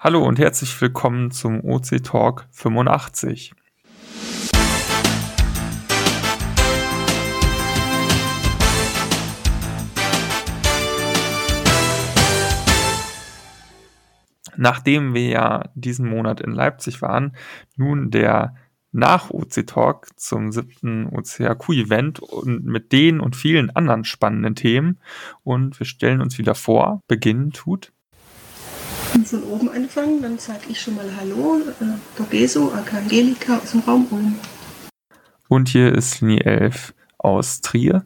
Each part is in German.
Hallo und herzlich willkommen zum OC Talk 85. Nachdem wir ja diesen Monat in Leipzig waren, nun der nach OC Talk zum siebten OCHQ-Event und mit den und vielen anderen spannenden Themen. Und wir stellen uns wieder vor. Beginnen tut von oben anfangen, dann sage ich schon mal Hallo, äh, Dogeso, Angelika aus dem Raum Ulm. Und hier ist Linie 11 aus Trier.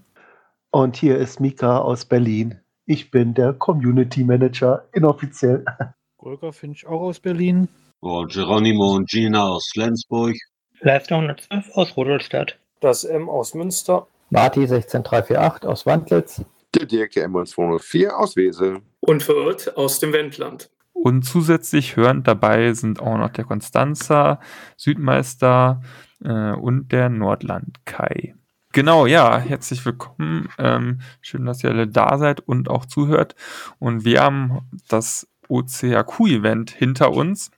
Und hier ist Mika aus Berlin. Ich bin der Community Manager, inoffiziell. Golga finde ich auch aus Berlin. Oh, Geronimo und Gina aus Flensburg. Live 112 aus Rudolstadt. Das M aus Münster. Marti 16348 aus Wandlitz. Der Dirk M204 aus Wesel. Und verirrt aus dem Wendland. Und zusätzlich hörend dabei sind auch noch der Konstanzer, Südmeister äh, und der Nordland Kai. Genau, ja, herzlich willkommen. Ähm, schön, dass ihr alle da seid und auch zuhört. Und wir haben das OCAQ-Event hinter uns.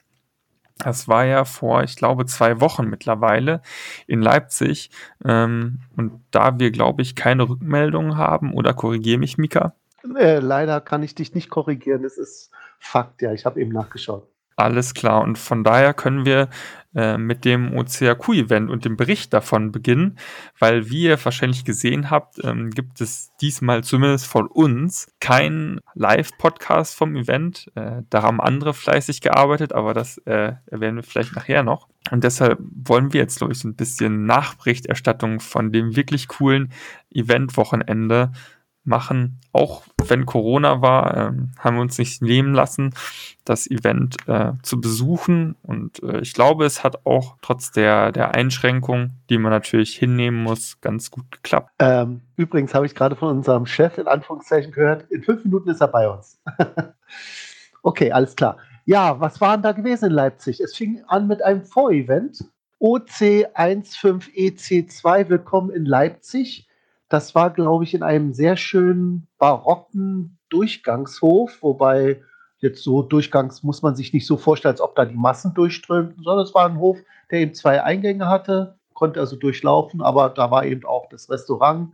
Das war ja vor, ich glaube, zwei Wochen mittlerweile in Leipzig. Ähm, und da wir, glaube ich, keine Rückmeldungen haben, oder korrigiere mich, Mika? Äh, leider kann ich dich nicht korrigieren. Es ist Fakt, ja. Ich habe eben nachgeschaut. Alles klar. Und von daher können wir äh, mit dem OCAQ-Event und dem Bericht davon beginnen, weil wie ihr wahrscheinlich gesehen habt, ähm, gibt es diesmal zumindest von uns keinen Live-Podcast vom Event. Äh, da haben andere fleißig gearbeitet, aber das äh, erwähnen wir vielleicht nachher noch. Und deshalb wollen wir jetzt, glaube ich, so ein bisschen Nachberichterstattung von dem wirklich coolen Event-Wochenende machen. Auch wenn Corona war, ähm, haben wir uns nicht nehmen lassen, das Event äh, zu besuchen. Und äh, ich glaube, es hat auch trotz der, der Einschränkung, die man natürlich hinnehmen muss, ganz gut geklappt. Ähm, übrigens habe ich gerade von unserem Chef in Anführungszeichen gehört, in fünf Minuten ist er bei uns. okay, alles klar. Ja, was war denn da gewesen in Leipzig? Es fing an mit einem Vorevent. OC15EC2, willkommen in Leipzig. Das war, glaube ich, in einem sehr schönen barocken Durchgangshof, wobei jetzt so Durchgangs muss man sich nicht so vorstellen, als ob da die Massen durchströmten, sondern es war ein Hof, der eben zwei Eingänge hatte, konnte also durchlaufen, aber da war eben auch das Restaurant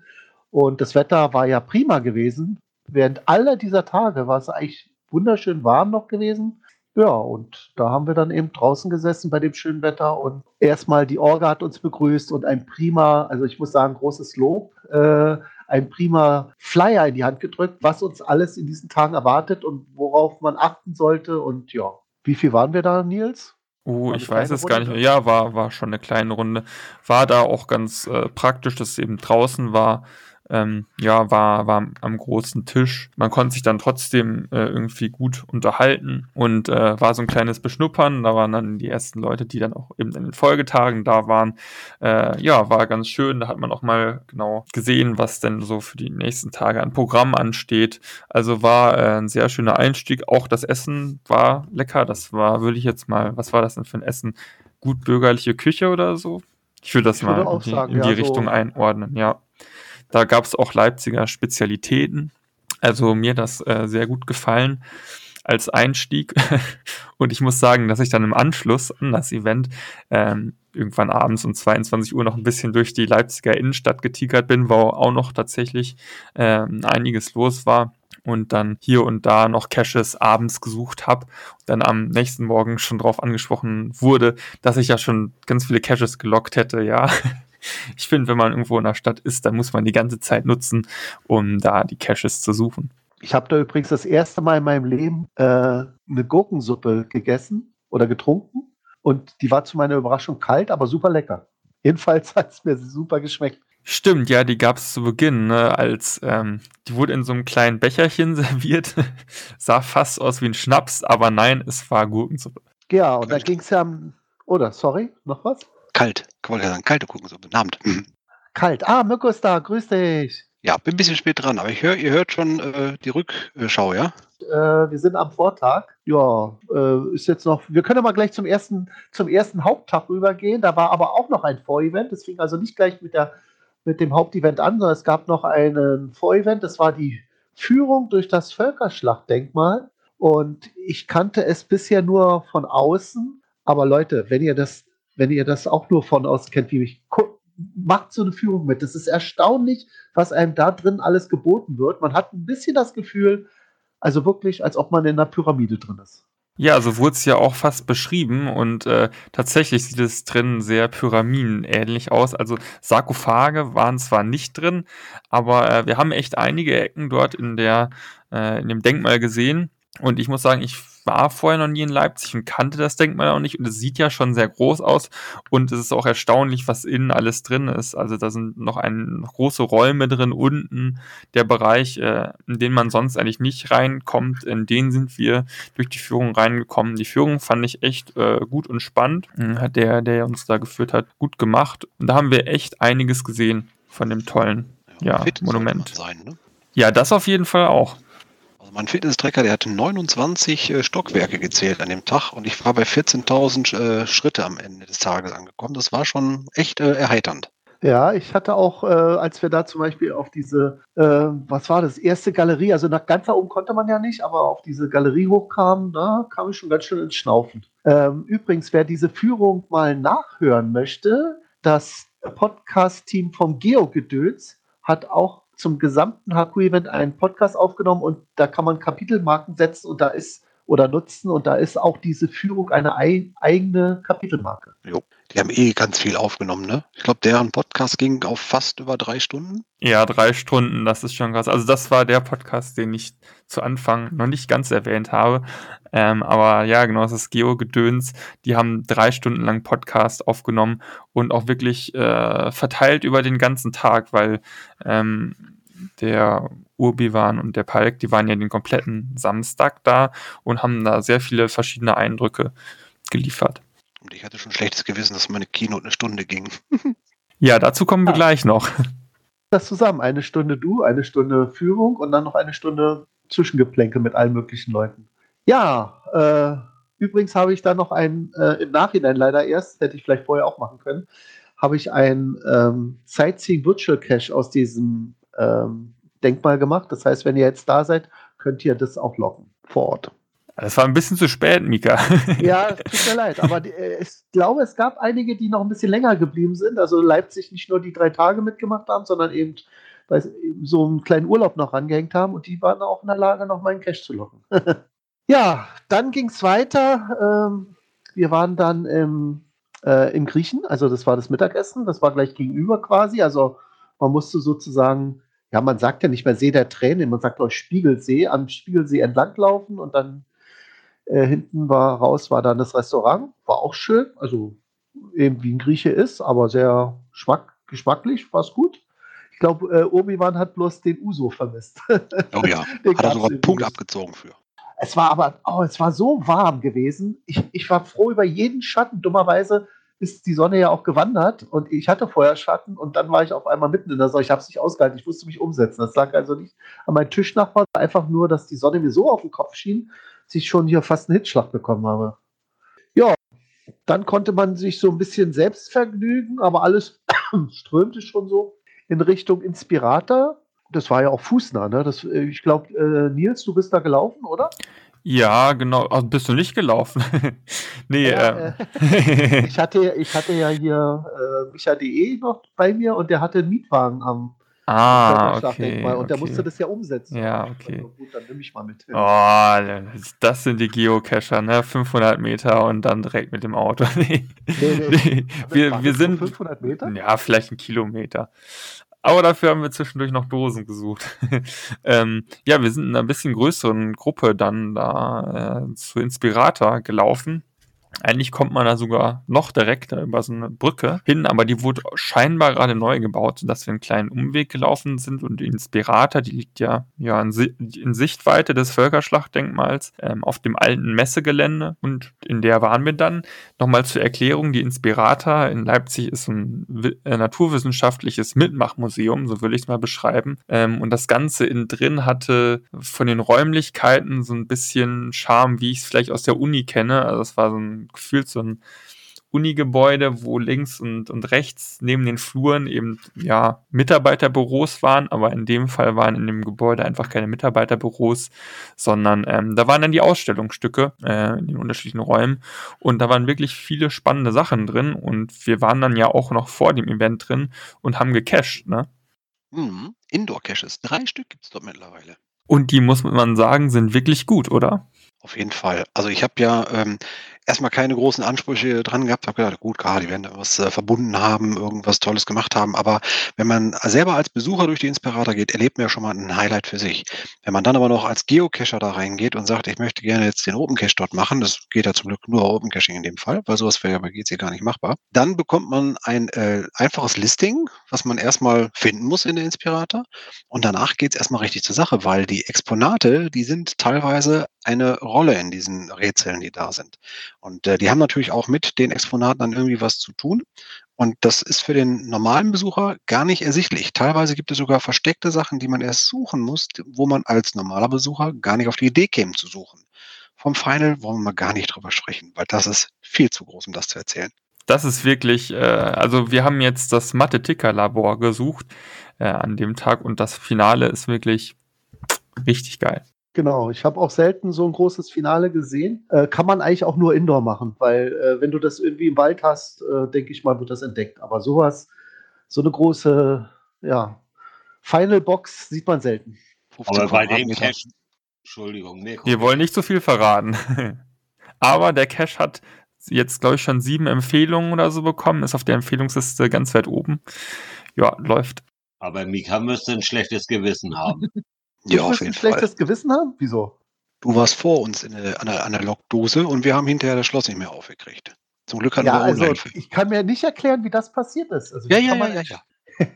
und das Wetter war ja prima gewesen. Während aller dieser Tage war es eigentlich wunderschön warm noch gewesen. Ja, und da haben wir dann eben draußen gesessen bei dem schönen Wetter und erstmal die Orga hat uns begrüßt und ein prima, also ich muss sagen, großes Lob, äh, ein prima Flyer in die Hand gedrückt, was uns alles in diesen Tagen erwartet und worauf man achten sollte. Und ja, wie viel waren wir da, Nils? Oh, ich weiß es gar nicht mehr. Ja, war, war schon eine kleine Runde. War da auch ganz äh, praktisch, dass es eben draußen war ähm, ja, war, war am großen Tisch. Man konnte sich dann trotzdem äh, irgendwie gut unterhalten und äh, war so ein kleines Beschnuppern. Da waren dann die ersten Leute, die dann auch eben in den Folgetagen da waren. Äh, ja, war ganz schön. Da hat man auch mal genau gesehen, was denn so für die nächsten Tage an Programm ansteht. Also war äh, ein sehr schöner Einstieg. Auch das Essen war lecker. Das war, würde ich jetzt mal, was war das denn für ein Essen? Gut bürgerliche Küche oder so? Ich würde das ich mal in die, sagen, in die ja, Richtung so einordnen, ja. Da gab es auch Leipziger Spezialitäten. Also mir das äh, sehr gut gefallen als Einstieg. und ich muss sagen, dass ich dann im Anschluss an das Event ähm, irgendwann abends um 22 Uhr noch ein bisschen durch die Leipziger Innenstadt getigert bin, wo auch noch tatsächlich ähm, einiges los war und dann hier und da noch Caches abends gesucht habe dann am nächsten Morgen schon darauf angesprochen wurde, dass ich ja schon ganz viele Caches gelockt hätte, ja. ich finde, wenn man irgendwo in der Stadt ist, dann muss man die ganze Zeit nutzen, um da die Caches zu suchen. Ich habe da übrigens das erste Mal in meinem Leben äh, eine Gurkensuppe gegessen oder getrunken und die war zu meiner Überraschung kalt, aber super lecker. Jedenfalls hat es mir super geschmeckt. Stimmt, ja, die gab es zu Beginn, ne, als ähm, die wurde in so einem kleinen Becherchen serviert, sah fast aus wie ein Schnaps, aber nein, es war Gurkensuppe. Ja, und da ging es ja, oder sorry, noch was? Kalt. Kann man ja sagen, kalte Kuchensuppe. Guten Abend. Mhm. Kalt. Ah, Mirko ist da. Grüß dich. Ja, bin ein bisschen spät dran, aber ich höre, ihr hört schon äh, die Rückschau, ja? Äh, wir sind am Vortag. Ja, äh, ist jetzt noch. Wir können aber gleich zum ersten, zum ersten Haupttag rübergehen. Da war aber auch noch ein Vorevent. Es fing also nicht gleich mit, der, mit dem Hauptevent an, sondern es gab noch einen Vorevent. Das war die Führung durch das Völkerschlachtdenkmal. Und ich kannte es bisher nur von außen. Aber Leute, wenn ihr das, wenn ihr das auch nur von außen kennt, wie ich, macht so eine Führung mit. Es ist erstaunlich, was einem da drin alles geboten wird. Man hat ein bisschen das Gefühl, also wirklich, als ob man in einer Pyramide drin ist. Ja, so wurde es ja auch fast beschrieben und äh, tatsächlich sieht es drin sehr pyramidenähnlich aus. Also Sarkophage waren zwar nicht drin, aber äh, wir haben echt einige Ecken dort in der äh, in dem Denkmal gesehen und ich muss sagen, ich war vorher noch nie in Leipzig und kannte das Denkmal auch nicht und es sieht ja schon sehr groß aus und es ist auch erstaunlich, was innen alles drin ist. Also da sind noch, ein, große Räume drin, unten der Bereich, äh, in den man sonst eigentlich nicht reinkommt, in den sind wir durch die Führung reingekommen. Die Führung fand ich echt äh, gut und spannend, hm, hat der, der uns da geführt hat, gut gemacht und da haben wir echt einiges gesehen von dem tollen ja, Monument. Sein, ne? Ja, das auf jeden Fall auch. Also mein Fitness-Tracker, der hatte 29 äh, Stockwerke gezählt an dem Tag und ich war bei 14.000 äh, Schritte am Ende des Tages angekommen. Das war schon echt äh, erheiternd. Ja, ich hatte auch, äh, als wir da zum Beispiel auf diese, äh, was war das, erste Galerie, also nach ganz da oben konnte man ja nicht, aber auf diese Galerie hochkam, da kam ich schon ganz schön ins Schnaufen. Ähm, übrigens, wer diese Führung mal nachhören möchte, das Podcast-Team vom Geogedöns hat auch zum gesamten HQ-Event einen Podcast aufgenommen und da kann man Kapitelmarken setzen und da ist oder nutzen und da ist auch diese Führung eine ei eigene Kapitelmarke. Jo, die haben eh ganz viel aufgenommen, ne? Ich glaube, deren Podcast ging auf fast über drei Stunden. Ja, drei Stunden, das ist schon krass. Also das war der Podcast, den ich zu Anfang noch nicht ganz erwähnt habe. Ähm, aber ja, genau, das ist Geo-Gedöns. Die haben drei Stunden lang Podcast aufgenommen und auch wirklich äh, verteilt über den ganzen Tag, weil ähm, der Urbiwan und der Palk, die waren ja den kompletten Samstag da und haben da sehr viele verschiedene Eindrücke geliefert. Und ich hatte schon schlechtes Gewissen, dass meine Keynote eine Stunde ging. ja, dazu kommen wir ah. gleich noch. Das zusammen, eine Stunde du, eine Stunde Führung und dann noch eine Stunde Zwischengeplänke mit allen möglichen Leuten. Ja, äh, übrigens habe ich da noch ein, äh, im Nachhinein leider erst, hätte ich vielleicht vorher auch machen können, habe ich ein ähm, Sightseeing Virtual Cache aus diesem ähm, Denkmal gemacht. Das heißt, wenn ihr jetzt da seid, könnt ihr das auch locken vor Ort. Das war ein bisschen zu spät, Mika. ja, tut mir leid. Aber äh, ich glaube, es gab einige, die noch ein bisschen länger geblieben sind. Also Leipzig nicht nur die drei Tage mitgemacht haben, sondern eben so einen kleinen Urlaub noch rangehängt haben und die waren auch in der Lage, noch mal einen Cash zu locken. ja, dann ging es weiter. Ähm, wir waren dann im, äh, im Griechen, also das war das Mittagessen, das war gleich gegenüber quasi. Also man musste sozusagen ja, man sagt ja nicht mehr See der Tränen, man sagt auch Spiegelsee, am Spiegelsee entlanglaufen und dann äh, hinten war raus, war dann das Restaurant, war auch schön, also eben wie ein Grieche ist, aber sehr schmack, geschmacklich, war es gut. Ich glaube, äh, Obi-Wan hat bloß den Uso vermisst. Oh ja, hat er sogar einen Punkt abgezogen für. Es war aber, oh, es war so warm gewesen. Ich, ich war froh über jeden Schatten. Dummerweise ist die Sonne ja auch gewandert und ich hatte vorher Schatten und dann war ich auf einmal mitten in der Sonne. Ich habe es nicht ausgehalten, ich musste mich umsetzen. Das lag also nicht an meinem Tischnachbarn, einfach nur, dass die Sonne mir so auf den Kopf schien, dass ich schon hier fast einen Hitzschlag bekommen habe. Ja, dann konnte man sich so ein bisschen selbst vergnügen, aber alles strömte schon so in Richtung Inspirator. Das war ja auch fußnah, ne? Das, äh, ich glaube, äh, Nils, du bist da gelaufen, oder? Ja, genau. Ach, bist du nicht gelaufen? nee, ja, äh, ich, hatte, ich hatte ja hier äh, Micha.de noch bei mir und der hatte einen Mietwagen am Ah, okay, Und okay. der musste das ja umsetzen. Ja, okay. Gut, dann nehme ich mal mit. Oh, das sind die Geocacher, ne? 500 Meter und dann direkt mit dem Auto. nee, nee, nee. Wir, wir sind. 500 Meter? Ja, vielleicht ein Kilometer. Aber dafür haben wir zwischendurch noch Dosen gesucht. ähm, ja, wir sind in einer bisschen größeren Gruppe dann da äh, zu Inspirator gelaufen. Eigentlich kommt man da sogar noch direkter über so eine Brücke hin, aber die wurde scheinbar gerade neu gebaut, sodass wir einen kleinen Umweg gelaufen sind und die Inspirator, die liegt ja, ja in, in Sichtweite des Völkerschlachtdenkmals ähm, auf dem alten Messegelände und in der waren wir dann. Nochmal zur Erklärung, die Inspirator in Leipzig ist ein äh, naturwissenschaftliches Mitmachmuseum, so will ich es mal beschreiben. Ähm, und das Ganze innen drin hatte von den Räumlichkeiten so ein bisschen Charme, wie ich es vielleicht aus der Uni kenne. Also es war so ein gefühlt so ein Unigebäude, wo links und, und rechts neben den Fluren eben ja Mitarbeiterbüros waren, aber in dem Fall waren in dem Gebäude einfach keine Mitarbeiterbüros, sondern ähm, da waren dann die Ausstellungsstücke äh, in den unterschiedlichen Räumen und da waren wirklich viele spannende Sachen drin und wir waren dann ja auch noch vor dem Event drin und haben gecached, ne? Mhm. Indoor-Caches, drei Stück gibt es dort mittlerweile. Und die muss man sagen, sind wirklich gut, oder? Auf jeden Fall. Also ich habe ja ähm, erstmal keine großen Ansprüche dran gehabt. Habe gedacht, gut, klar, die werden da was äh, verbunden haben, irgendwas Tolles gemacht haben. Aber wenn man selber als Besucher durch die Inspirator geht, erlebt man ja schon mal ein Highlight für sich. Wenn man dann aber noch als Geocacher da reingeht und sagt, ich möchte gerne jetzt den Open Cache dort machen, das geht ja zum Glück nur Open Caching in dem Fall, weil sowas wäre ja bei GC gar nicht machbar, dann bekommt man ein äh, einfaches Listing, was man erstmal finden muss in der Inspirator. Und danach geht es erstmal richtig zur Sache, weil die Exponate, die sind teilweise eine Rolle in diesen Rätseln, die da sind. Und äh, die haben natürlich auch mit den Exponaten dann irgendwie was zu tun. Und das ist für den normalen Besucher gar nicht ersichtlich. Teilweise gibt es sogar versteckte Sachen, die man erst suchen muss, wo man als normaler Besucher gar nicht auf die Idee käme zu suchen. Vom Final wollen wir mal gar nicht drüber sprechen, weil das ist viel zu groß, um das zu erzählen. Das ist wirklich, äh, also wir haben jetzt das Mathe-Ticker-Labor gesucht äh, an dem Tag und das Finale ist wirklich richtig geil. Genau, ich habe auch selten so ein großes Finale gesehen. Äh, kann man eigentlich auch nur Indoor machen, weil äh, wenn du das irgendwie im Wald hast, äh, denke ich mal, wird das entdeckt. Aber sowas, so eine große, ja, Final Box sieht man selten. Aber bei dem Cache, Entschuldigung, Mirko. Wir wollen nicht so viel verraten. Aber der Cache hat jetzt, glaube ich, schon sieben Empfehlungen oder so bekommen, ist auf der Empfehlungsliste ganz weit oben. Ja, läuft. Aber Mika müsste ein schlechtes Gewissen haben. Ich ja, auf jeden ein schlechtes Fall. Gewissen haben? Wieso? Du warst vor uns in einer Analogdose und wir haben hinterher das Schloss nicht mehr aufgekriegt. Zum Glück hatten ja, wir also Ich kann mir nicht erklären, wie das passiert ist. Also ja, ja, ja, ja,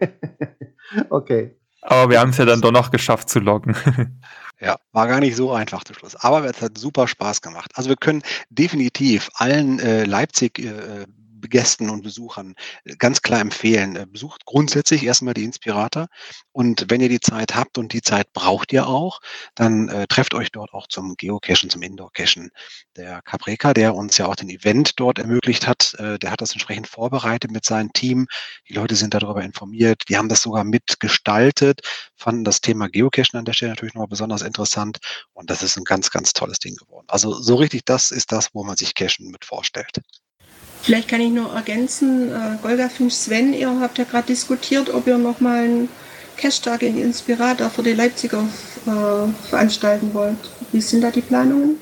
ja. okay. Aber wir haben es ja dann doch noch geschafft zu loggen. Ja, war gar nicht so einfach zum Schluss. Aber es hat super Spaß gemacht. Also wir können definitiv allen äh, Leipzig äh, Gästen und Besuchern äh, ganz klar empfehlen. Äh, besucht grundsätzlich erstmal die Inspirator und wenn ihr die Zeit habt und die Zeit braucht ihr auch, dann äh, trefft euch dort auch zum Geocachen, zum Indoor-Cachen. Der Capreca, der uns ja auch den Event dort ermöglicht hat, äh, der hat das entsprechend vorbereitet mit seinem Team. Die Leute sind darüber informiert, die haben das sogar mitgestaltet, fanden das Thema Geocachen an der Stelle natürlich noch besonders interessant und das ist ein ganz, ganz tolles Ding geworden. Also so richtig, das ist das, wo man sich Cachen mit vorstellt. Vielleicht kann ich noch ergänzen, äh, Golga 5 Sven, ihr habt ja gerade diskutiert, ob ihr nochmal einen Cash-Tag in Inspirator für die Leipziger äh, veranstalten wollt. Wie sind da die Planungen?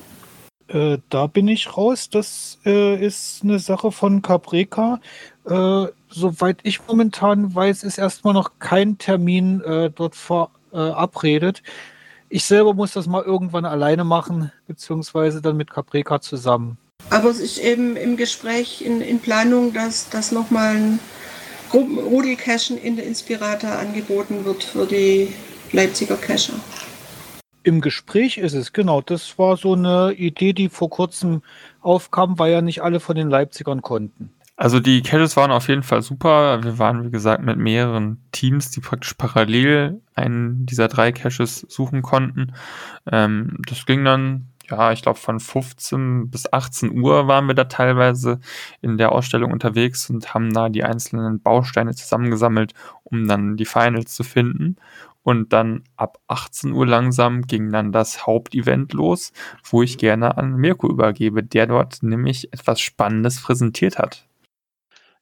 Äh, da bin ich raus. Das äh, ist eine Sache von Capreca. Äh, soweit ich momentan weiß, ist erstmal noch kein Termin äh, dort verabredet. ich selber muss das mal irgendwann alleine machen, beziehungsweise dann mit Capreca zusammen. Aber es ist eben im Gespräch, in, in Planung, dass, dass nochmal ein Rudelcachen in der Inspirator angeboten wird für die Leipziger Cacher. Im Gespräch ist es, genau. Das war so eine Idee, die vor kurzem aufkam, weil ja nicht alle von den Leipzigern konnten. Also die Caches waren auf jeden Fall super. Wir waren, wie gesagt, mit mehreren Teams, die praktisch parallel einen dieser drei Caches suchen konnten. Ähm, das ging dann ja, ich glaube, von 15 bis 18 Uhr waren wir da teilweise in der Ausstellung unterwegs und haben da die einzelnen Bausteine zusammengesammelt, um dann die Finals zu finden. Und dann ab 18 Uhr langsam ging dann das Hauptevent los, wo ich gerne an Mirko übergebe, der dort nämlich etwas Spannendes präsentiert hat.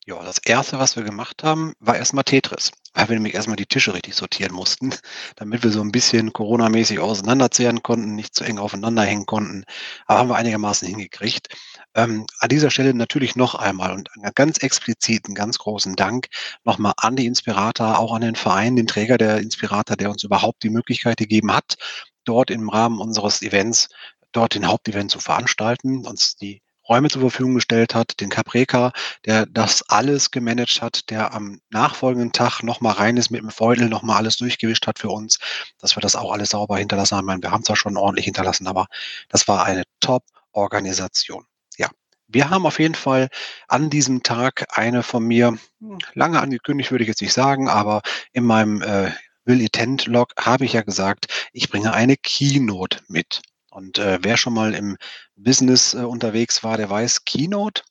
Ja, das erste, was wir gemacht haben, war erstmal Tetris. Weil wir nämlich erstmal die Tische richtig sortieren mussten, damit wir so ein bisschen Corona-mäßig auseinanderzehren konnten, nicht zu eng aufeinander hängen konnten. Aber haben wir einigermaßen hingekriegt. Ähm, an dieser Stelle natürlich noch einmal und ganz explizit einen ganz großen Dank nochmal an die Inspirator, auch an den Verein, den Träger der Inspirator, der uns überhaupt die Möglichkeit gegeben hat, dort im Rahmen unseres Events, dort den Hauptevent zu veranstalten, uns die Räume zur Verfügung gestellt hat, den Capreca, der das alles gemanagt hat, der am nachfolgenden Tag nochmal rein ist mit dem Feudel, nochmal alles durchgewischt hat für uns, dass wir das auch alles sauber hinterlassen haben. Meine, wir haben zwar schon ordentlich hinterlassen, aber das war eine Top-Organisation. Ja, wir haben auf jeden Fall an diesem Tag eine von mir hm, lange angekündigt, würde ich jetzt nicht sagen, aber in meinem äh, Will Intent Log habe ich ja gesagt, ich bringe eine Keynote mit. Und äh, wer schon mal im Business äh, unterwegs war, der weiß, Keynote,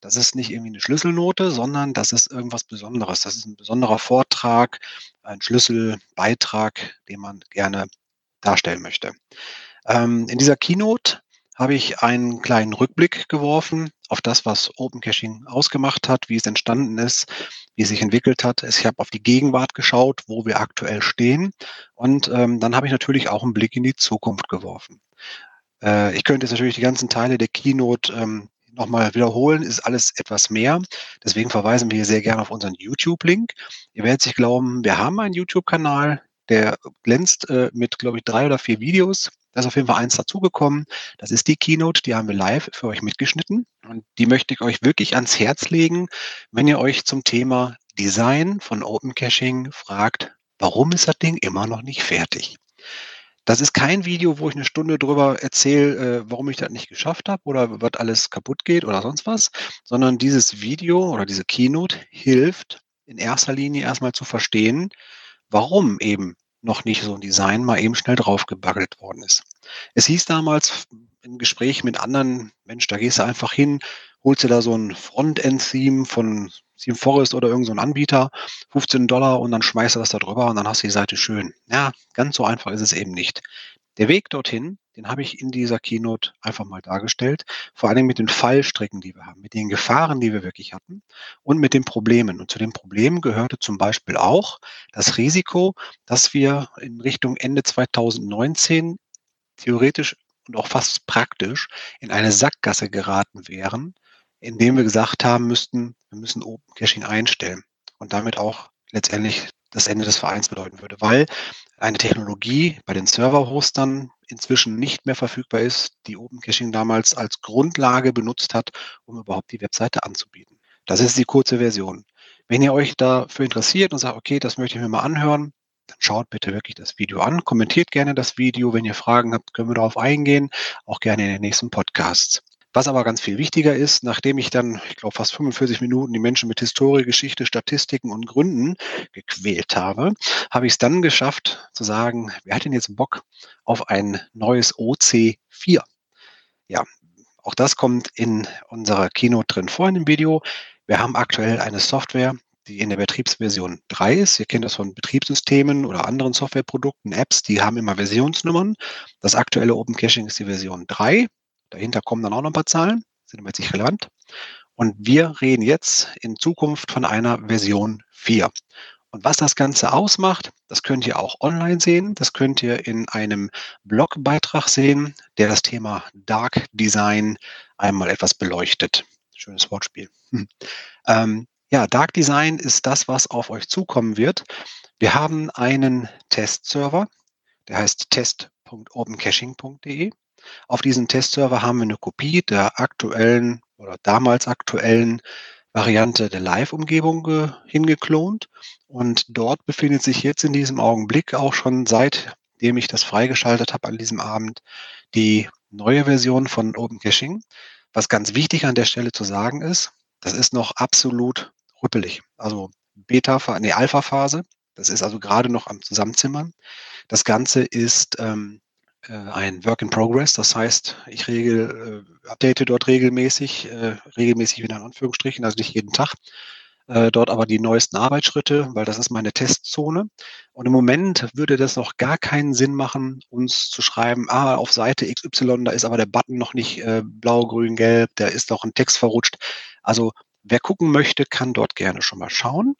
Das ist nicht irgendwie eine Schlüsselnote, sondern das ist irgendwas Besonderes. Das ist ein besonderer Vortrag, ein Schlüsselbeitrag, den man gerne darstellen möchte. Ähm, in dieser Keynote habe ich einen kleinen Rückblick geworfen auf das, was Open Caching ausgemacht hat, wie es entstanden ist, wie es sich entwickelt hat. Ich habe auf die Gegenwart geschaut, wo wir aktuell stehen. Und ähm, dann habe ich natürlich auch einen Blick in die Zukunft geworfen. Äh, ich könnte jetzt natürlich die ganzen Teile der Keynote ähm, nochmal wiederholen, ist alles etwas mehr. Deswegen verweisen wir hier sehr gerne auf unseren YouTube-Link. Ihr werdet sich glauben, wir haben einen YouTube-Kanal, der glänzt äh, mit, glaube ich, drei oder vier Videos. Da ist auf jeden Fall eins dazugekommen. Das ist die Keynote, die haben wir live für euch mitgeschnitten. Und die möchte ich euch wirklich ans Herz legen, wenn ihr euch zum Thema Design von Open Caching fragt, warum ist das Ding immer noch nicht fertig? Das ist kein Video, wo ich eine Stunde drüber erzähle, äh, warum ich das nicht geschafft habe oder was alles kaputt geht oder sonst was, sondern dieses Video oder diese Keynote hilft in erster Linie erstmal zu verstehen, warum eben noch nicht so ein Design mal eben schnell draufgebaggelt worden ist. Es hieß damals im Gespräch mit anderen, Mensch, da gehst du einfach hin, holst dir da so ein Frontend-Theme von Theme Forest oder irgendein so Anbieter, 15 Dollar und dann schmeißt du das da drüber und dann hast du die Seite schön. Ja, ganz so einfach ist es eben nicht. Der Weg dorthin, den habe ich in dieser Keynote einfach mal dargestellt, vor allem mit den Fallstrecken, die wir haben, mit den Gefahren, die wir wirklich hatten und mit den Problemen. Und zu den Problemen gehörte zum Beispiel auch das Risiko, dass wir in Richtung Ende 2019 theoretisch und auch fast praktisch in eine Sackgasse geraten wären, indem wir gesagt haben müssten, wir müssen Open Caching einstellen und damit auch letztendlich das Ende des Vereins bedeuten würde, weil eine Technologie bei den Server-Hostern inzwischen nicht mehr verfügbar ist, die Open Caching damals als Grundlage benutzt hat, um überhaupt die Webseite anzubieten. Das ist die kurze Version. Wenn ihr euch dafür interessiert und sagt, okay, das möchte ich mir mal anhören, dann schaut bitte wirklich das Video an, kommentiert gerne das Video. Wenn ihr Fragen habt, können wir darauf eingehen, auch gerne in den nächsten Podcasts. Was aber ganz viel wichtiger ist, nachdem ich dann, ich glaube, fast 45 Minuten die Menschen mit Historie, Geschichte, Statistiken und Gründen gequält habe, habe ich es dann geschafft zu sagen, wer hat denn jetzt Bock auf ein neues OC4? Ja, auch das kommt in unserer Keynote drin vor in dem Video. Wir haben aktuell eine Software, die in der Betriebsversion 3 ist. Ihr kennt das von Betriebssystemen oder anderen Softwareprodukten, Apps, die haben immer Versionsnummern. Das aktuelle Open Caching ist die Version 3. Dahinter kommen dann auch noch ein paar Zahlen, sind aber jetzt nicht relevant. Und wir reden jetzt in Zukunft von einer Version 4. Und was das Ganze ausmacht, das könnt ihr auch online sehen. Das könnt ihr in einem Blogbeitrag sehen, der das Thema Dark Design einmal etwas beleuchtet. Schönes Wortspiel. Hm. Ähm, ja, Dark Design ist das, was auf euch zukommen wird. Wir haben einen Testserver, der heißt test.opencaching.de. Auf diesem Testserver haben wir eine Kopie der aktuellen oder damals aktuellen Variante der Live-Umgebung hingeklont. Und dort befindet sich jetzt in diesem Augenblick auch schon seitdem ich das freigeschaltet habe an diesem Abend die neue Version von Open Caching. Was ganz wichtig an der Stelle zu sagen ist, das ist noch absolut rüppelig. Also Beta, nee, Alpha-Phase. Das ist also gerade noch am Zusammenzimmern. Das Ganze ist ähm, äh, ein Work in Progress. Das heißt, ich regel, äh, update dort regelmäßig, äh, regelmäßig wieder in Anführungsstrichen, also nicht jeden Tag. Äh, dort aber die neuesten Arbeitsschritte, weil das ist meine Testzone. Und im Moment würde das noch gar keinen Sinn machen, uns zu schreiben, ah, auf Seite XY, da ist aber der Button noch nicht äh, blau, grün, gelb, da ist noch ein Text verrutscht. Also wer gucken möchte, kann dort gerne schon mal schauen.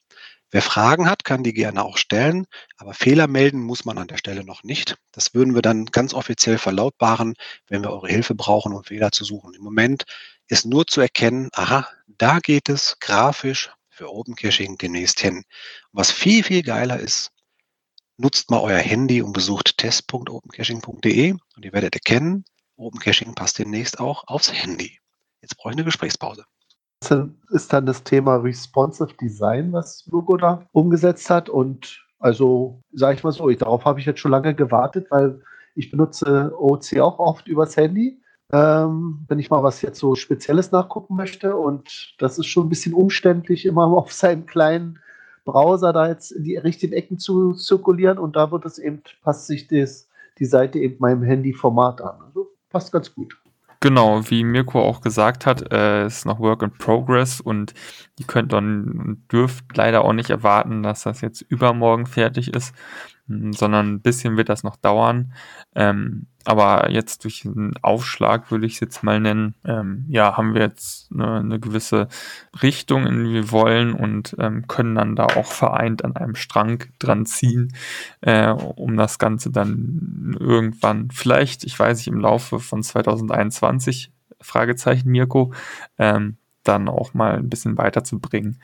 Wer Fragen hat, kann die gerne auch stellen, aber Fehler melden muss man an der Stelle noch nicht. Das würden wir dann ganz offiziell verlautbaren, wenn wir eure Hilfe brauchen, um Fehler zu suchen. Im Moment ist nur zu erkennen, aha, da geht es grafisch für Open Caching demnächst hin. was viel, viel geiler ist, nutzt mal euer Handy und besucht test.opencaching.de und ihr werdet erkennen, Open Caching passt demnächst auch aufs Handy. Jetzt brauche ich eine Gesprächspause ist dann das Thema Responsive Design, was Logo da umgesetzt hat. Und also, sage ich mal so, ich, darauf habe ich jetzt schon lange gewartet, weil ich benutze OC auch oft übers Handy, ähm, wenn ich mal was jetzt so Spezielles nachgucken möchte. Und das ist schon ein bisschen umständlich, immer auf seinen kleinen Browser da jetzt in die richtigen Ecken zu zirkulieren. Und da wird es eben, passt sich das, die Seite eben meinem Handy-Format an. Also passt ganz gut. Genau, wie Mirko auch gesagt hat, äh, ist noch Work in Progress und ihr könnt dann dürft leider auch nicht erwarten, dass das jetzt übermorgen fertig ist, sondern ein bisschen wird das noch dauern. Ähm, aber jetzt durch einen Aufschlag, würde ich es jetzt mal nennen, ähm, ja, haben wir jetzt eine, eine, gewisse Richtung, in die wir wollen und ähm, können dann da auch vereint an einem Strang dran ziehen, äh, um das Ganze dann irgendwann vielleicht, ich weiß nicht, im Laufe von 2021, Fragezeichen Mirko, ähm, dann auch mal ein bisschen weiterzubringen,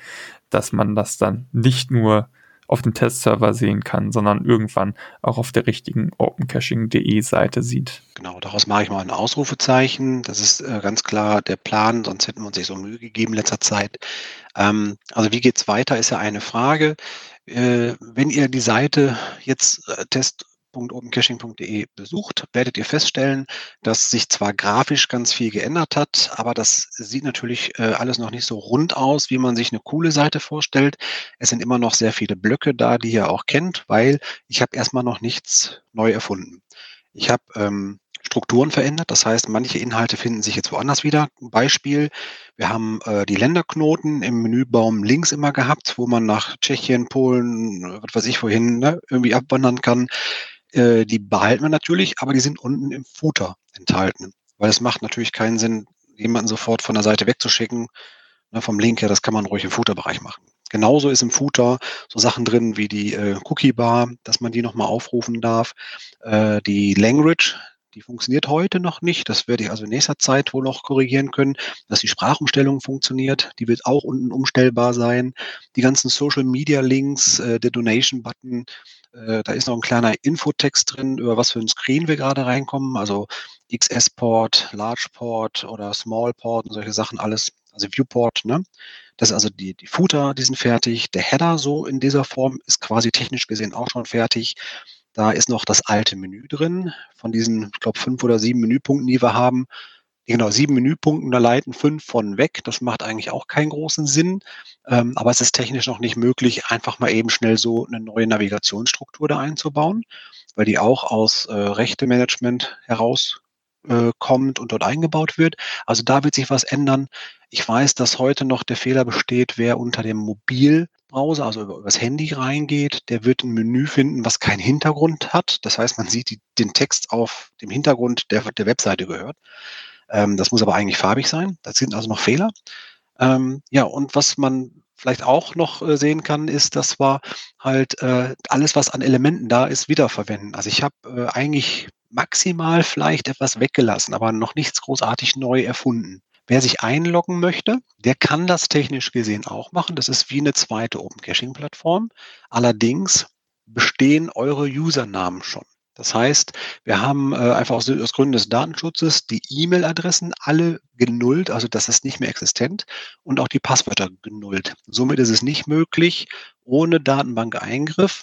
dass man das dann nicht nur auf dem Testserver sehen kann, sondern irgendwann auch auf der richtigen opencaching.de Seite sieht. Genau, daraus mache ich mal ein Ausrufezeichen. Das ist äh, ganz klar der Plan, sonst hätten wir uns nicht so Mühe gegeben in letzter Zeit. Ähm, also wie geht es weiter, ist ja eine Frage. Äh, wenn ihr die Seite jetzt äh, test www.opencaching.de besucht, werdet ihr feststellen, dass sich zwar grafisch ganz viel geändert hat, aber das sieht natürlich äh, alles noch nicht so rund aus, wie man sich eine coole Seite vorstellt. Es sind immer noch sehr viele Blöcke da, die ihr auch kennt, weil ich habe erstmal noch nichts neu erfunden. Ich habe ähm, Strukturen verändert. Das heißt, manche Inhalte finden sich jetzt woanders wieder. Beispiel, wir haben äh, die Länderknoten im Menübaum links immer gehabt, wo man nach Tschechien, Polen, was weiß ich wohin, ne, irgendwie abwandern kann. Äh, die behalten wir natürlich, aber die sind unten im Footer enthalten. Weil es macht natürlich keinen Sinn, jemanden sofort von der Seite wegzuschicken. Ne, vom Link her, das kann man ruhig im Footer-Bereich machen. Genauso ist im Footer so Sachen drin wie die äh, Cookie-Bar, dass man die nochmal aufrufen darf. Äh, die Language, die funktioniert heute noch nicht. Das werde ich also in nächster Zeit wohl noch korrigieren können, dass die Sprachumstellung funktioniert. Die wird auch unten umstellbar sein. Die ganzen Social Media Links, äh, der Donation Button, äh, da ist noch ein kleiner Infotext drin, über was für ein Screen wir gerade reinkommen. Also XS-Port, Large-Port oder Small-Port und solche Sachen alles. Also Viewport, ne? Das ist also die, die Footer, die sind fertig. Der Header so in dieser Form ist quasi technisch gesehen auch schon fertig. Da ist noch das alte Menü drin von diesen, ich glaube, fünf oder sieben Menüpunkten, die wir haben. Genau, sieben Menüpunkten, da leiten fünf von weg. Das macht eigentlich auch keinen großen Sinn. Ähm, aber es ist technisch noch nicht möglich, einfach mal eben schnell so eine neue Navigationsstruktur da einzubauen, weil die auch aus äh, Rechtemanagement heraus äh, und dort eingebaut wird. Also da wird sich was ändern. Ich weiß, dass heute noch der Fehler besteht, wer unter dem Mobil Browser, also über, das Handy reingeht, der wird ein Menü finden, was keinen Hintergrund hat. Das heißt, man sieht die, den Text auf dem Hintergrund, der der Webseite gehört. Ähm, das muss aber eigentlich farbig sein. Da sind also noch Fehler. Ähm, ja, und was man vielleicht auch noch äh, sehen kann, ist, dass wir halt äh, alles, was an Elementen da ist, wiederverwenden. Also ich habe äh, eigentlich maximal vielleicht etwas weggelassen, aber noch nichts großartig neu erfunden. Wer sich einloggen möchte, der kann das technisch gesehen auch machen. Das ist wie eine zweite Open Caching Plattform. Allerdings bestehen eure Usernamen schon. Das heißt, wir haben äh, einfach aus, aus, Gründen des Datenschutzes die E-Mail-Adressen alle genullt, also das ist nicht mehr existent und auch die Passwörter genullt. Somit ist es nicht möglich, ohne Datenbank-Eingriff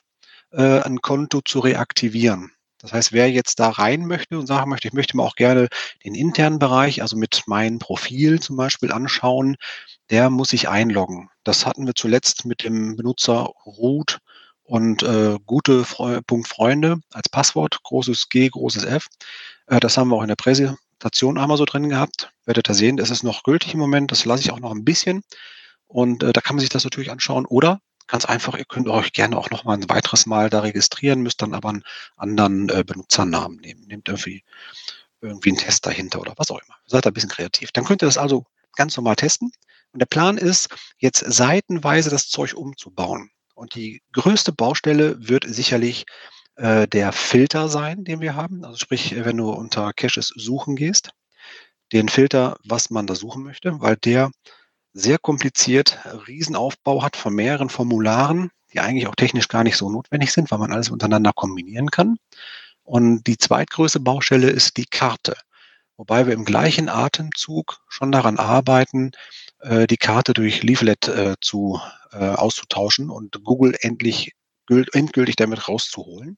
äh, ein Konto zu reaktivieren. Das heißt, wer jetzt da rein möchte und sagen möchte, ich möchte mir auch gerne den internen Bereich, also mit meinem Profil zum Beispiel anschauen, der muss sich einloggen. Das hatten wir zuletzt mit dem Benutzer Root und äh, gute Fre Punkt Freunde als Passwort, großes G, großes F. Äh, das haben wir auch in der Präsentation einmal so drin gehabt. Werdet ihr sehen, das ist noch gültig im Moment, das lasse ich auch noch ein bisschen. Und äh, da kann man sich das natürlich anschauen. Oder Ganz einfach, ihr könnt euch gerne auch noch mal ein weiteres Mal da registrieren, müsst dann aber einen anderen äh, Benutzernamen nehmen. Nehmt irgendwie, irgendwie einen Test dahinter oder was auch immer. Seid ein bisschen kreativ. Dann könnt ihr das also ganz normal testen. Und der Plan ist, jetzt seitenweise das Zeug umzubauen. Und die größte Baustelle wird sicherlich äh, der Filter sein, den wir haben. Also sprich, wenn du unter Caches suchen gehst, den Filter, was man da suchen möchte, weil der sehr kompliziert, Riesenaufbau hat von mehreren Formularen, die eigentlich auch technisch gar nicht so notwendig sind, weil man alles untereinander kombinieren kann. Und die zweitgrößte Baustelle ist die Karte. Wobei wir im gleichen Atemzug schon daran arbeiten, äh, die Karte durch Leaflet äh, zu, äh, auszutauschen und Google endlich endgültig damit rauszuholen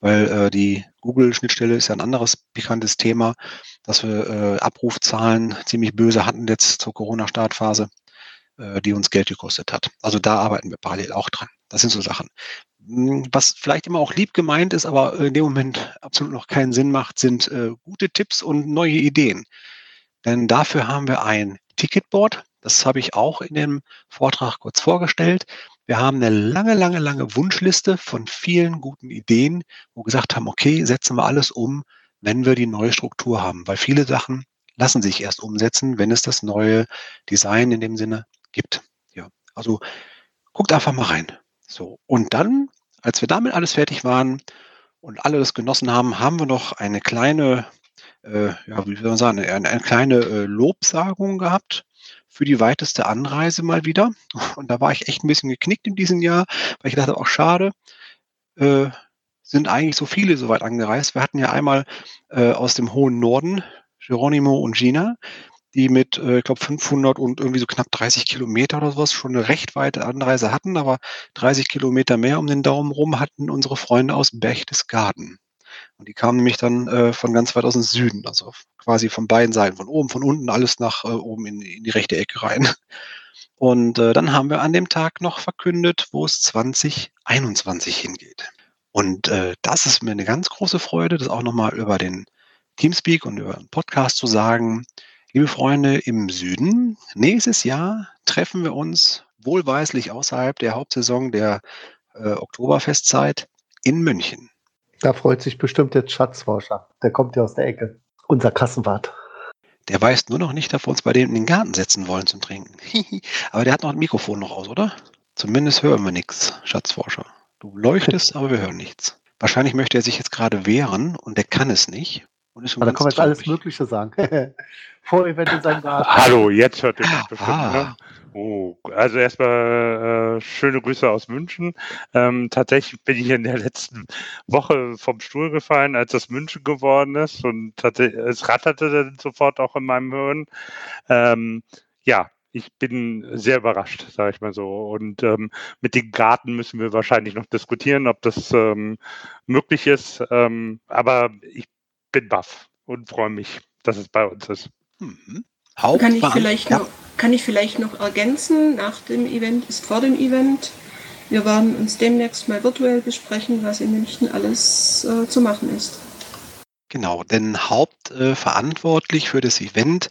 weil äh, die Google-Schnittstelle ist ja ein anderes pikantes Thema, dass wir äh, Abrufzahlen ziemlich böse hatten jetzt zur Corona-Startphase, äh, die uns Geld gekostet hat. Also da arbeiten wir parallel auch dran. Das sind so Sachen. Hm, was vielleicht immer auch lieb gemeint ist, aber in dem Moment absolut noch keinen Sinn macht, sind äh, gute Tipps und neue Ideen. Denn dafür haben wir ein Ticketboard. Das habe ich auch in dem Vortrag kurz vorgestellt. Wir haben eine lange, lange, lange Wunschliste von vielen guten Ideen, wo wir gesagt haben, okay, setzen wir alles um, wenn wir die neue Struktur haben. Weil viele Sachen lassen sich erst umsetzen, wenn es das neue Design in dem Sinne gibt. Ja, also guckt einfach mal rein. So. Und dann, als wir damit alles fertig waren und alle das genossen haben, haben wir noch eine kleine, äh, ja, wie soll man sagen, eine, eine kleine äh, Lobsagung gehabt für die weiteste Anreise mal wieder. Und da war ich echt ein bisschen geknickt in diesem Jahr, weil ich dachte, auch schade, äh, sind eigentlich so viele so weit angereist. Wir hatten ja einmal äh, aus dem hohen Norden Geronimo und Gina, die mit, äh, ich glaube, 500 und irgendwie so knapp 30 Kilometer oder sowas schon eine recht weite Anreise hatten, aber 30 Kilometer mehr um den Daumen rum hatten unsere Freunde aus Berchtesgaden. Und die kamen nämlich dann äh, von ganz weit aus dem Süden, also quasi von beiden Seiten, von oben, von unten, alles nach äh, oben in, in, die rechte Ecke rein. Und äh, dann haben wir an dem Tag noch verkündet, wo es 2021 hingeht. Und äh, das ist mir eine ganz große Freude, das auch nochmal über den Teamspeak und über einen Podcast zu sagen, liebe Freunde im Süden, nächstes Jahr treffen wir uns wohlweislich außerhalb der Hauptsaison der äh, Oktoberfestzeit in München. Da freut sich bestimmt der Schatzforscher. Der kommt ja aus der Ecke. Unser Kassenwart. Der weiß nur noch nicht, dass wir uns bei dem in den Garten setzen wollen zum Trinken. aber der hat noch ein Mikrofon noch aus, oder? Zumindest hören wir nichts, Schatzforscher. Du leuchtest, aber wir hören nichts. Wahrscheinlich möchte er sich jetzt gerade wehren und er kann es nicht. Und ist Aber da kann man jetzt alles Mögliche sagen. Vor Event in seinem Garten. Hallo, jetzt hört ihr mich bestimmt. Ah. Ne? Oh, also erstmal äh, schöne Grüße aus München. Ähm, tatsächlich bin ich in der letzten Woche vom Stuhl gefallen, als das München geworden ist und es ratterte dann sofort auch in meinem Hirn. Ähm, ja, ich bin sehr überrascht, sage ich mal so. Und ähm, mit dem Garten müssen wir wahrscheinlich noch diskutieren, ob das ähm, möglich ist. Ähm, aber ich bin baff und freue mich, dass es bei uns ist. Mhm. Kann ich, vielleicht ja. noch, kann ich vielleicht noch ergänzen, nach dem Event ist vor dem Event. Wir werden uns demnächst mal virtuell besprechen, was in München alles äh, zu machen ist. Genau, denn hauptverantwortlich äh, für das Event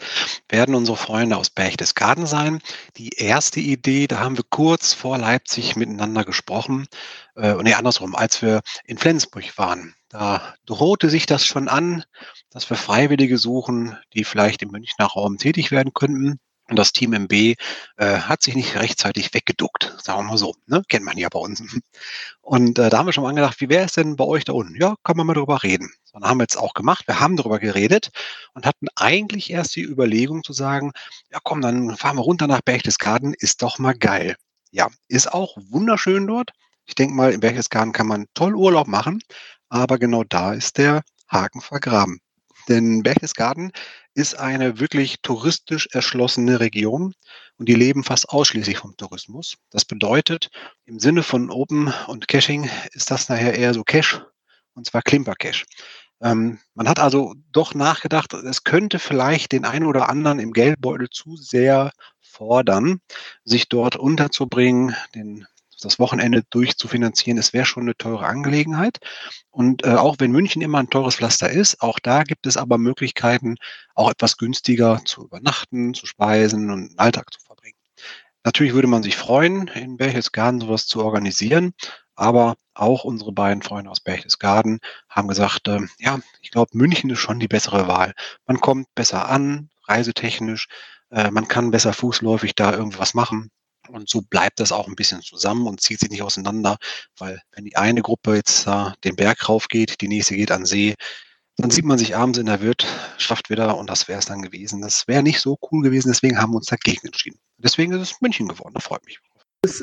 werden unsere Freunde aus Berchtesgaden sein. Die erste Idee, da haben wir kurz vor Leipzig miteinander gesprochen, äh, nee, andersrum, als wir in Flensburg waren. Da drohte sich das schon an, dass wir Freiwillige suchen, die vielleicht im Münchner Raum tätig werden könnten. Und das Team MB äh, hat sich nicht rechtzeitig weggeduckt, sagen wir mal so. Ne? Kennt man ja bei uns. Und äh, da haben wir schon mal angedacht, wie wäre es denn bei euch da unten? Ja, kann man mal drüber reden. Dann haben wir jetzt auch gemacht. Wir haben darüber geredet und hatten eigentlich erst die Überlegung zu sagen, ja komm, dann fahren wir runter nach Berchtesgaden, ist doch mal geil. Ja, ist auch wunderschön dort. Ich denke mal, in Berchtesgaden kann man toll Urlaub machen, aber genau da ist der Haken vergraben. Denn Berchtesgaden ist eine wirklich touristisch erschlossene Region und die leben fast ausschließlich vom Tourismus. Das bedeutet, im Sinne von Open und Caching ist das nachher eher so Cash und zwar Klimper-Cash. Ähm, man hat also doch nachgedacht, es könnte vielleicht den einen oder anderen im Geldbeutel zu sehr fordern, sich dort unterzubringen, den das Wochenende durchzufinanzieren, es wäre schon eine teure Angelegenheit. Und äh, auch wenn München immer ein teures Pflaster ist, auch da gibt es aber Möglichkeiten, auch etwas günstiger zu übernachten, zu speisen und einen Alltag zu verbringen. Natürlich würde man sich freuen, in Berchtesgaden sowas zu organisieren, aber auch unsere beiden Freunde aus Berchtesgaden haben gesagt, äh, ja, ich glaube, München ist schon die bessere Wahl. Man kommt besser an, reisetechnisch, äh, man kann besser fußläufig da irgendwas machen. Und so bleibt das auch ein bisschen zusammen und zieht sich nicht auseinander, weil wenn die eine Gruppe jetzt äh, den Berg rauf geht, die nächste geht an See, dann sieht man sich abends in der Wirtschaft wieder und das wäre es dann gewesen. Das wäre nicht so cool gewesen, deswegen haben wir uns dagegen entschieden. Deswegen ist es München geworden, da freut mich.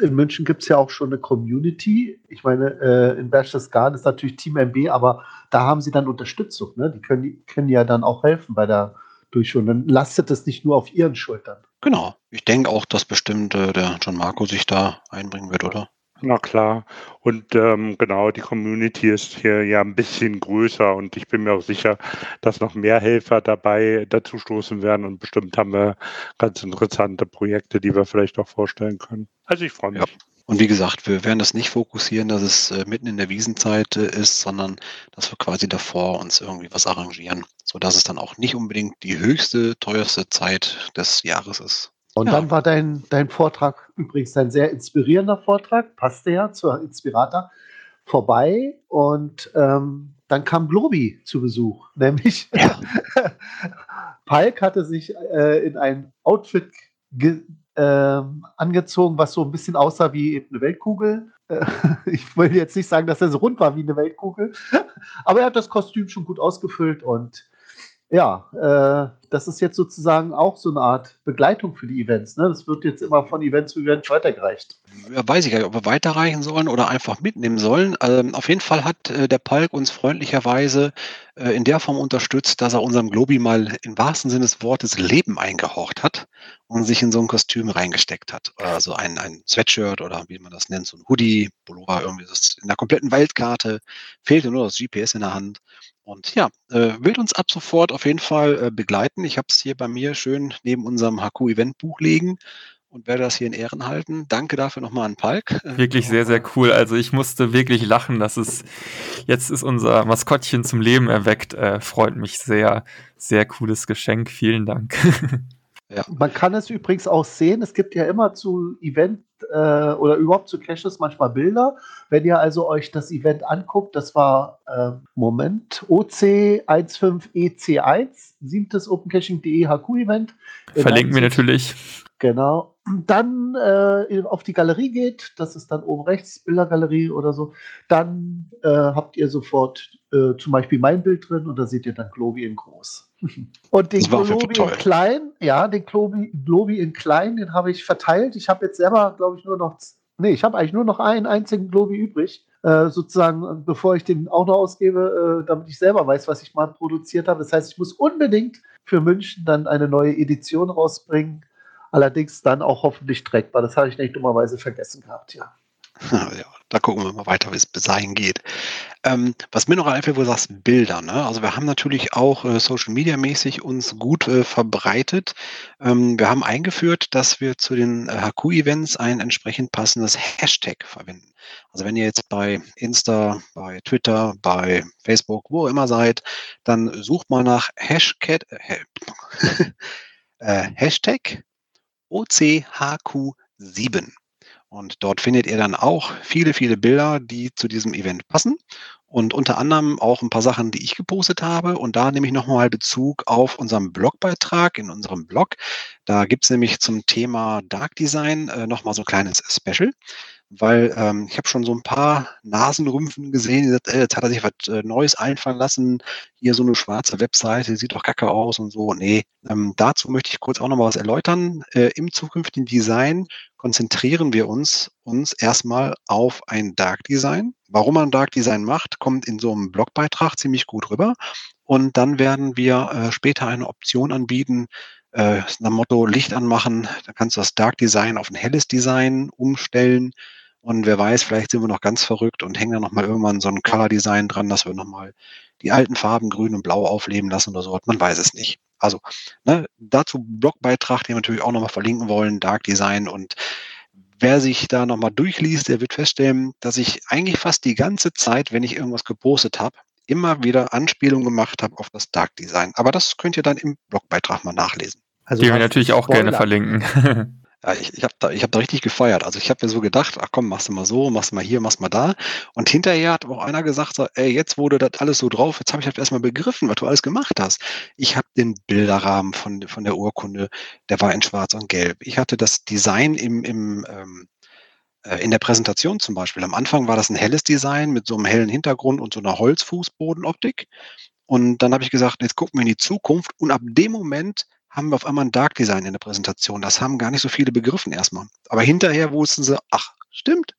In München gibt es ja auch schon eine Community. Ich meine, äh, in Berchtesgaden ist natürlich Team MB, aber da haben sie dann Unterstützung. Ne? Die können, können ja dann auch helfen bei der Durchführung. Dann lastet es nicht nur auf ihren Schultern. Genau. Ich denke auch, dass bestimmt äh, der John Marco sich da einbringen wird, oder? Na klar. Und ähm, genau, die Community ist hier ja ein bisschen größer und ich bin mir auch sicher, dass noch mehr Helfer dabei dazu stoßen werden und bestimmt haben wir ganz interessante Projekte, die wir vielleicht auch vorstellen können. Also ich freue mich. Ja. Und wie gesagt, wir werden das nicht fokussieren, dass es äh, mitten in der Wiesenzeit äh, ist, sondern dass wir quasi davor uns irgendwie was arrangieren, sodass es dann auch nicht unbedingt die höchste, teuerste Zeit des Jahres ist. Und Ja. dann war dein, dein Vortrag übrigens ein sehr inspirierender Vortrag, passte ja zur Inspirata, vorbei. Und ähm, dann kam Globi zu Besuch, nämlich Palk hatte sich äh, in ein Outfit ge ähm, angezogen, was so ein bisschen aussah wie eine Weltkugel. Äh, ich will jetzt nicht sagen, dass er so rund war wie eine Weltkugel, aber er hat das Kostüm schon gut ausgefüllt und ja, äh, das ist jetzt sozusagen auch so eine Art Begleitung für die Events. Ne? Das wird jetzt immer von Event zu Event weitergereicht. Ja, weiß ich gar nicht, ob wir weiterreichen sollen oder einfach mitnehmen sollen. Ähm, auf jeden Fall hat äh, der Palk uns freundlicherweise äh, in der Form unterstützt, dass er unserem Globi mal im wahrsten Sinne des Wortes Leben eingehaucht hat und sich in so ein Kostüm reingesteckt hat. Also ein, ein Sweatshirt oder wie man das nennt, so ein Hoodie, Pullover, irgendwie das in der kompletten Weltkarte, fehlte nur das GPS in der Hand. Und ja, äh, wird uns ab sofort auf jeden Fall äh, begleiten. Ich habe es hier bei mir schön neben unserem HQ-Event-Buch liegen und werde das hier in Ehren halten. Danke dafür nochmal an Palk. Äh, Wirklich sehr, sehr cool. Also ich musste wirklich lachen, dass es jetzt ist unser Maskottchen zum Leben erweckt. Äh, freut mich sehr. Sehr cooles Geschenk. Vielen Dank. Man kann es übrigens auch sehen, es gibt ja immer zu Event äh, oder überhaupt zu Caches manchmal Bilder. Wenn ihr also euch das Event anguckt, das war, äh, Moment, OC15EC1, siebtes OpenCaching.de HQ-Event. Verlinken wir natürlich. Genau. Dann äh, auf die Galerie geht, das ist dann oben rechts, Bildergalerie oder so, dann äh, habt ihr sofort äh, zum Beispiel mein Bild drin und da seht ihr dann Globi in groß. Und den Globi in klein, ja, den Globi, Globi in klein, den habe ich verteilt. Ich habe jetzt selber, glaube ich, nur noch, nee, ich habe eigentlich nur noch einen einzigen Globi übrig. Äh, sozusagen, bevor ich den auch noch ausgebe, äh, damit ich selber weiß, was ich mal produziert habe. Das heißt, ich muss unbedingt für München dann eine neue Edition rausbringen. Allerdings dann auch hoffentlich trackbar. Das habe ich nicht dummerweise vergessen gehabt, ja. Ja, da gucken wir mal weiter, wie es bis dahin geht. Ähm, was mir noch einfällt, wo du sagst, Bilder. Ne? Also wir haben natürlich auch äh, Social Media mäßig uns gut äh, verbreitet. Ähm, wir haben eingeführt, dass wir zu den äh, HQ-Events ein entsprechend passendes Hashtag verwenden. Also wenn ihr jetzt bei Insta, bei Twitter, bei Facebook, wo immer seid, dann sucht mal nach Hashtag, äh, äh, Hashtag OCHQ7. Und dort findet ihr dann auch viele, viele Bilder, die zu diesem Event passen. Und unter anderem auch ein paar Sachen, die ich gepostet habe. Und da nehme ich nochmal Bezug auf unseren Blogbeitrag in unserem Blog. Da gibt es nämlich zum Thema Dark Design äh, nochmal so ein kleines Special. Weil ähm, ich habe schon so ein paar Nasenrümpfen gesehen, die sagt, äh, jetzt hat er sich was äh, Neues einfallen lassen. Hier so eine schwarze Webseite, sieht doch kacke aus und so. Nee, ähm, dazu möchte ich kurz auch noch mal was erläutern. Äh, Im zukünftigen Design konzentrieren wir uns, uns erstmal auf ein Dark Design. Warum man Dark Design macht, kommt in so einem Blogbeitrag ziemlich gut rüber. Und dann werden wir äh, später eine Option anbieten, äh, nach dem Motto Licht anmachen. Da kannst du das Dark Design auf ein helles Design umstellen. Und wer weiß, vielleicht sind wir noch ganz verrückt und hängen da nochmal irgendwann so ein Color Design dran, dass wir nochmal die alten Farben grün und blau aufleben lassen oder so. Man weiß es nicht. Also ne, dazu Blogbeitrag, den wir natürlich auch nochmal verlinken wollen, Dark Design. Und wer sich da nochmal durchliest, der wird feststellen, dass ich eigentlich fast die ganze Zeit, wenn ich irgendwas gepostet habe, immer wieder Anspielungen gemacht habe auf das Dark Design. Aber das könnt ihr dann im Blogbeitrag mal nachlesen. Also die wir natürlich auch gerne verlinken. Ja, ich, ich habe da, hab da richtig gefeiert. Also ich habe mir so gedacht, ach komm, machst du mal so, machst du mal hier, machst mal da. Und hinterher hat auch einer gesagt, so, ey, jetzt wurde das alles so drauf, jetzt habe ich halt erstmal begriffen, was du alles gemacht hast. Ich habe den Bilderrahmen von, von der Urkunde, der war in Schwarz und Gelb. Ich hatte das Design im, im ähm, äh, in der Präsentation zum Beispiel. Am Anfang war das ein helles Design mit so einem hellen Hintergrund und so einer Holzfußbodenoptik. Und dann habe ich gesagt, jetzt gucken wir in die Zukunft. Und ab dem Moment haben wir auf einmal ein Dark Design in der Präsentation. Das haben gar nicht so viele begriffen erstmal. Aber hinterher wussten sie, ach, stimmt.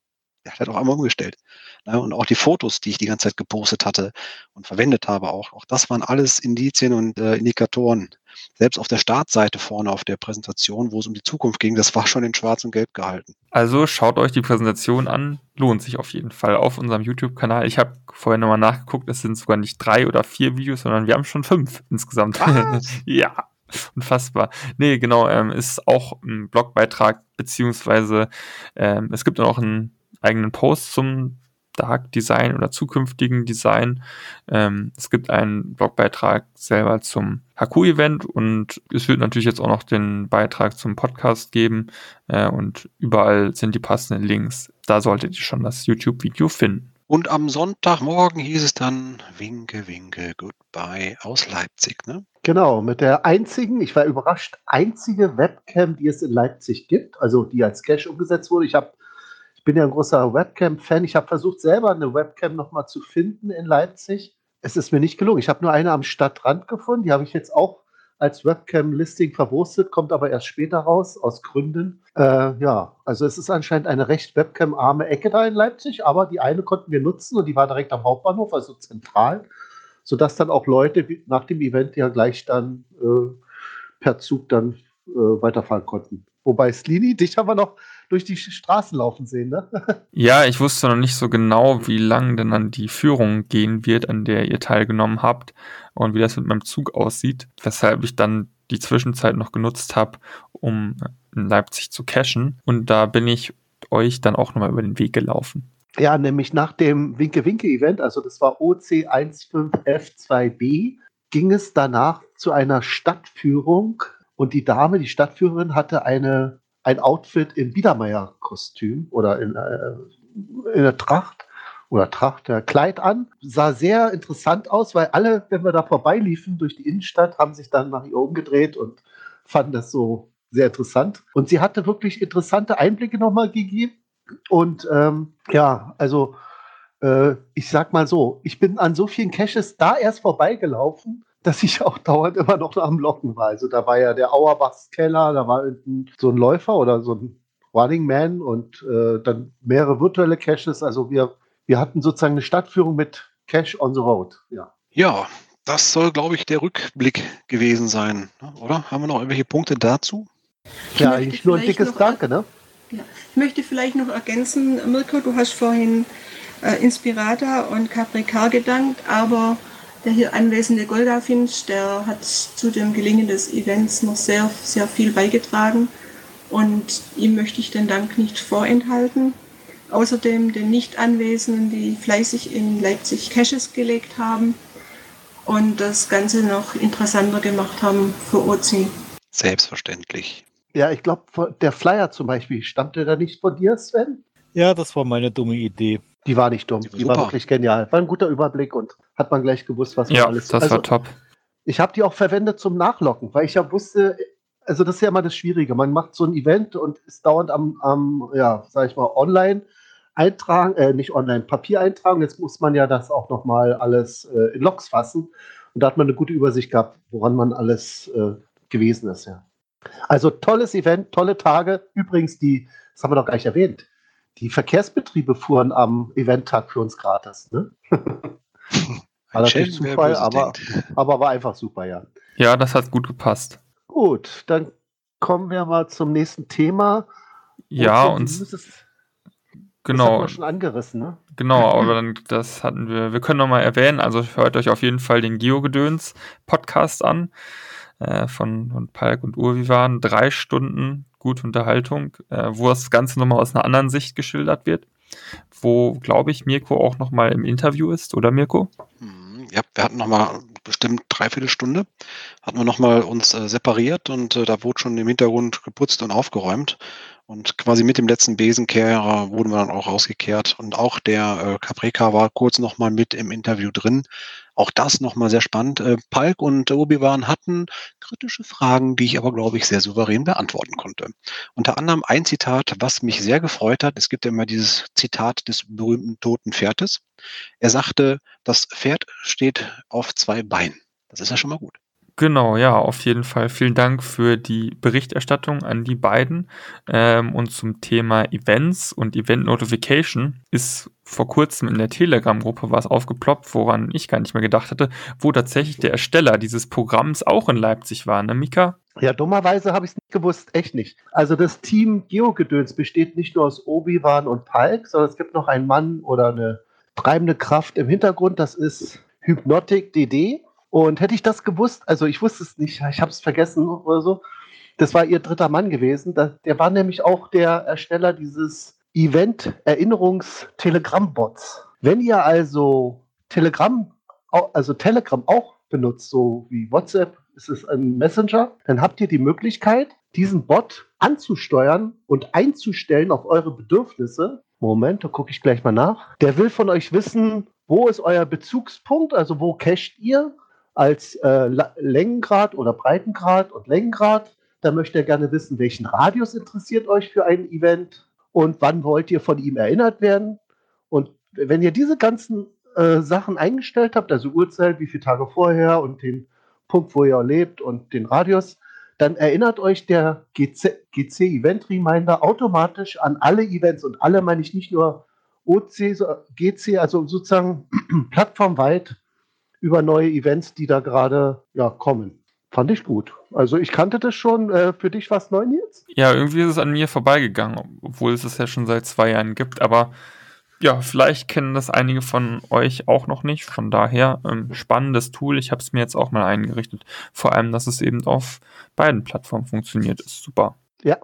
Der hat auch einmal umgestellt. Ja, und auch die Fotos, die ich die ganze Zeit gepostet hatte und verwendet habe, auch, auch das waren alles Indizien und äh, Indikatoren. Selbst auf der Startseite vorne auf der Präsentation, wo es um die Zukunft ging, das war schon in Schwarz und Gelb gehalten. Also schaut euch die Präsentation an, lohnt sich auf jeden Fall auf unserem YouTube-Kanal. Ich habe vorher nochmal nachgeguckt, es sind sogar nicht drei oder vier Videos, sondern wir haben schon fünf insgesamt. ja. Unfassbar. Nee, genau, ähm, ist auch ein Blogbeitrag, beziehungsweise ähm, es gibt auch einen eigenen Post zum Dark Design oder zukünftigen Design. Ähm, es gibt einen Blogbeitrag selber zum Haku-Event und es wird natürlich jetzt auch noch den Beitrag zum Podcast geben äh, und überall sind die passenden Links. Da solltet ihr schon das YouTube-Video finden. Und am Sonntagmorgen hieß es dann Winke, Winke, Goodbye aus Leipzig, ne? Genau, mit der einzigen, ich war überrascht, einzige Webcam, die es in Leipzig gibt, also die als Cache umgesetzt wurde. Ich habe bin ja ein großer Webcam-Fan. Ich habe versucht, selber eine Webcam nochmal zu finden in Leipzig. Es ist mir nicht gelungen. Ich habe nur eine am Stadtrand gefunden. Die habe ich jetzt auch als Webcam-Listing verwurstet, kommt aber erst später raus, aus Gründen. Äh, ja, also es ist anscheinend eine recht Webcam-arme Ecke da in Leipzig, aber die eine konnten wir nutzen und die war direkt am Hauptbahnhof, also zentral, sodass dann auch Leute nach dem Event ja gleich dann äh, per Zug dann äh, weiterfahren konnten. Wobei Slini, dich haben wir noch durch die Straßen laufen sehen, ne? Ja, ich wusste noch nicht so genau, wie lang denn dann die Führung gehen wird, an der ihr teilgenommen habt und wie das mit meinem Zug aussieht, weshalb ich dann die Zwischenzeit noch genutzt habe, um in Leipzig zu cashen. Und da bin ich euch dann auch nochmal über den Weg gelaufen. Ja, nämlich nach dem Winke-Winke-Event, also das war OC15F2B, ging es danach zu einer Stadtführung und die Dame, die Stadtführerin, hatte eine ein Outfit im Biedermeier-Kostüm oder in, äh, in der Tracht oder Tracht, der Kleid an. Sah sehr interessant aus, weil alle, wenn wir da vorbeiliefen durch die Innenstadt, haben sich dann nach ihr umgedreht und fanden das so sehr interessant. Und sie hatte wirklich interessante Einblicke nochmal gegeben. Und ähm, ja, also äh, ich sag mal so, ich bin an so vielen Caches da erst vorbeigelaufen, dass ich auch dauernd immer noch am Locken war. Also da war ja der Auerbachs Keller, da war so ein Läufer oder so ein Running Man und äh, dann mehrere virtuelle Caches. Also wir, wir hatten sozusagen eine Stadtführung mit Cache on the Road. Ja, ja das soll, glaube ich, der Rückblick gewesen sein, ne? oder? Haben wir noch irgendwelche Punkte dazu? Ja, eigentlich nur ein dickes Danke, ne? Ja. Ich möchte vielleicht noch ergänzen, Mirko, du hast vorhin äh, Inspirata und Capricar gedankt, aber der hier anwesende Goldafinch, der hat zu dem Gelingen des Events noch sehr, sehr viel beigetragen und ihm möchte ich den Dank nicht vorenthalten. Außerdem den Nicht-Anwesenden, die fleißig in Leipzig Caches gelegt haben und das Ganze noch interessanter gemacht haben für OC. Selbstverständlich. Ja, ich glaube, der Flyer zum Beispiel, stammte da nicht von dir, Sven? Ja, das war meine dumme Idee. Die war nicht dumm. Die war, die war wirklich genial. War ein guter Überblick und hat man gleich gewusst, was man ja, alles. Das also, war top. Ich habe die auch verwendet zum Nachlocken, weil ich ja wusste, also das ist ja immer das Schwierige. Man macht so ein Event und ist dauernd am, am ja, sag ich mal, online eintragen, äh, nicht online, Papier eintragen. Jetzt muss man ja das auch nochmal alles äh, in Logs fassen. Und da hat man eine gute Übersicht gehabt, woran man alles äh, gewesen ist, ja. Also tolles Event, tolle Tage. Übrigens, die, das haben wir doch gar nicht erwähnt, die Verkehrsbetriebe fuhren am Eventtag für uns gratis. Ne? war natürlich Zufall, aber, aber war einfach super, ja. Ja, das hat gut gepasst. Gut, dann kommen wir mal zum nächsten Thema. Ja, und genau. Das schon angerissen, ne? Genau, aber dann, das hatten wir. Wir können nochmal erwähnen, also hört euch auf jeden Fall den Geogedöns Podcast an äh, von, von Palk und Urvi waren. Drei Stunden gute Unterhaltung, äh, wo das Ganze nochmal aus einer anderen Sicht geschildert wird. Wo, glaube ich, Mirko auch nochmal im Interview ist, oder Mirko? Hm, ja, wir hatten nochmal bestimmt dreiviertel Stunde, hatten wir nochmal uns äh, separiert und äh, da wurde schon im Hintergrund geputzt und aufgeräumt. Und quasi mit dem letzten Besenkehrer wurden wir dann auch rausgekehrt. Und auch der äh, Capreca war kurz nochmal mit im Interview drin. Auch das nochmal sehr spannend. Äh, Palk und Obi-Wan hatten kritische Fragen, die ich aber, glaube ich, sehr souverän beantworten konnte. Unter anderem ein Zitat, was mich sehr gefreut hat. Es gibt ja immer dieses Zitat des berühmten toten Pferdes. Er sagte, das Pferd steht auf zwei Beinen. Das ist ja schon mal gut. Genau, ja, auf jeden Fall. Vielen Dank für die Berichterstattung an die beiden. Ähm, und zum Thema Events und Event Notification ist vor kurzem in der Telegram-Gruppe was aufgeploppt, woran ich gar nicht mehr gedacht hatte, wo tatsächlich der Ersteller dieses Programms auch in Leipzig war, ne, Mika? Ja, dummerweise habe ich es nicht gewusst, echt nicht. Also das Team Geogedöns besteht nicht nur aus Obi-Wan und Palk, sondern es gibt noch einen Mann oder eine treibende Kraft im Hintergrund, das ist Hypnotic DD Und hätte ich das gewusst, also ich wusste es nicht, ich habe es vergessen oder so, das war ihr dritter Mann gewesen. Der war nämlich auch der Ersteller dieses Event-Erinnerungs-Telegram-Bots. Wenn ihr also Telegram, also Telegram auch benutzt, so wie WhatsApp, ist es ein Messenger, dann habt ihr die Möglichkeit, diesen Bot anzusteuern und einzustellen auf eure Bedürfnisse. Moment, da gucke ich gleich mal nach. Der will von euch wissen, wo ist euer Bezugspunkt, also wo cached ihr als äh, Längengrad oder Breitengrad und Längengrad. Da möchte er gerne wissen, welchen Radius interessiert euch für ein Event und wann wollt ihr von ihm erinnert werden. Und wenn ihr diese ganzen äh, Sachen eingestellt habt, also Uhrzeit, wie viele Tage vorher und den Punkt, wo ihr lebt und den Radius, dann erinnert euch der GC, GC Event Reminder automatisch an alle Events und alle meine ich nicht nur OC, GC, also sozusagen plattformweit über neue Events, die da gerade ja, kommen. Fand ich gut. Also ich kannte das schon. Äh, für dich was neu jetzt? Ja, irgendwie ist es an mir vorbeigegangen, obwohl es es ja schon seit zwei Jahren gibt. Aber ja, vielleicht kennen das einige von euch auch noch nicht. Von daher ähm, spannendes Tool. Ich habe es mir jetzt auch mal eingerichtet. Vor allem, dass es eben auf beiden Plattformen funktioniert, ist super. Ja.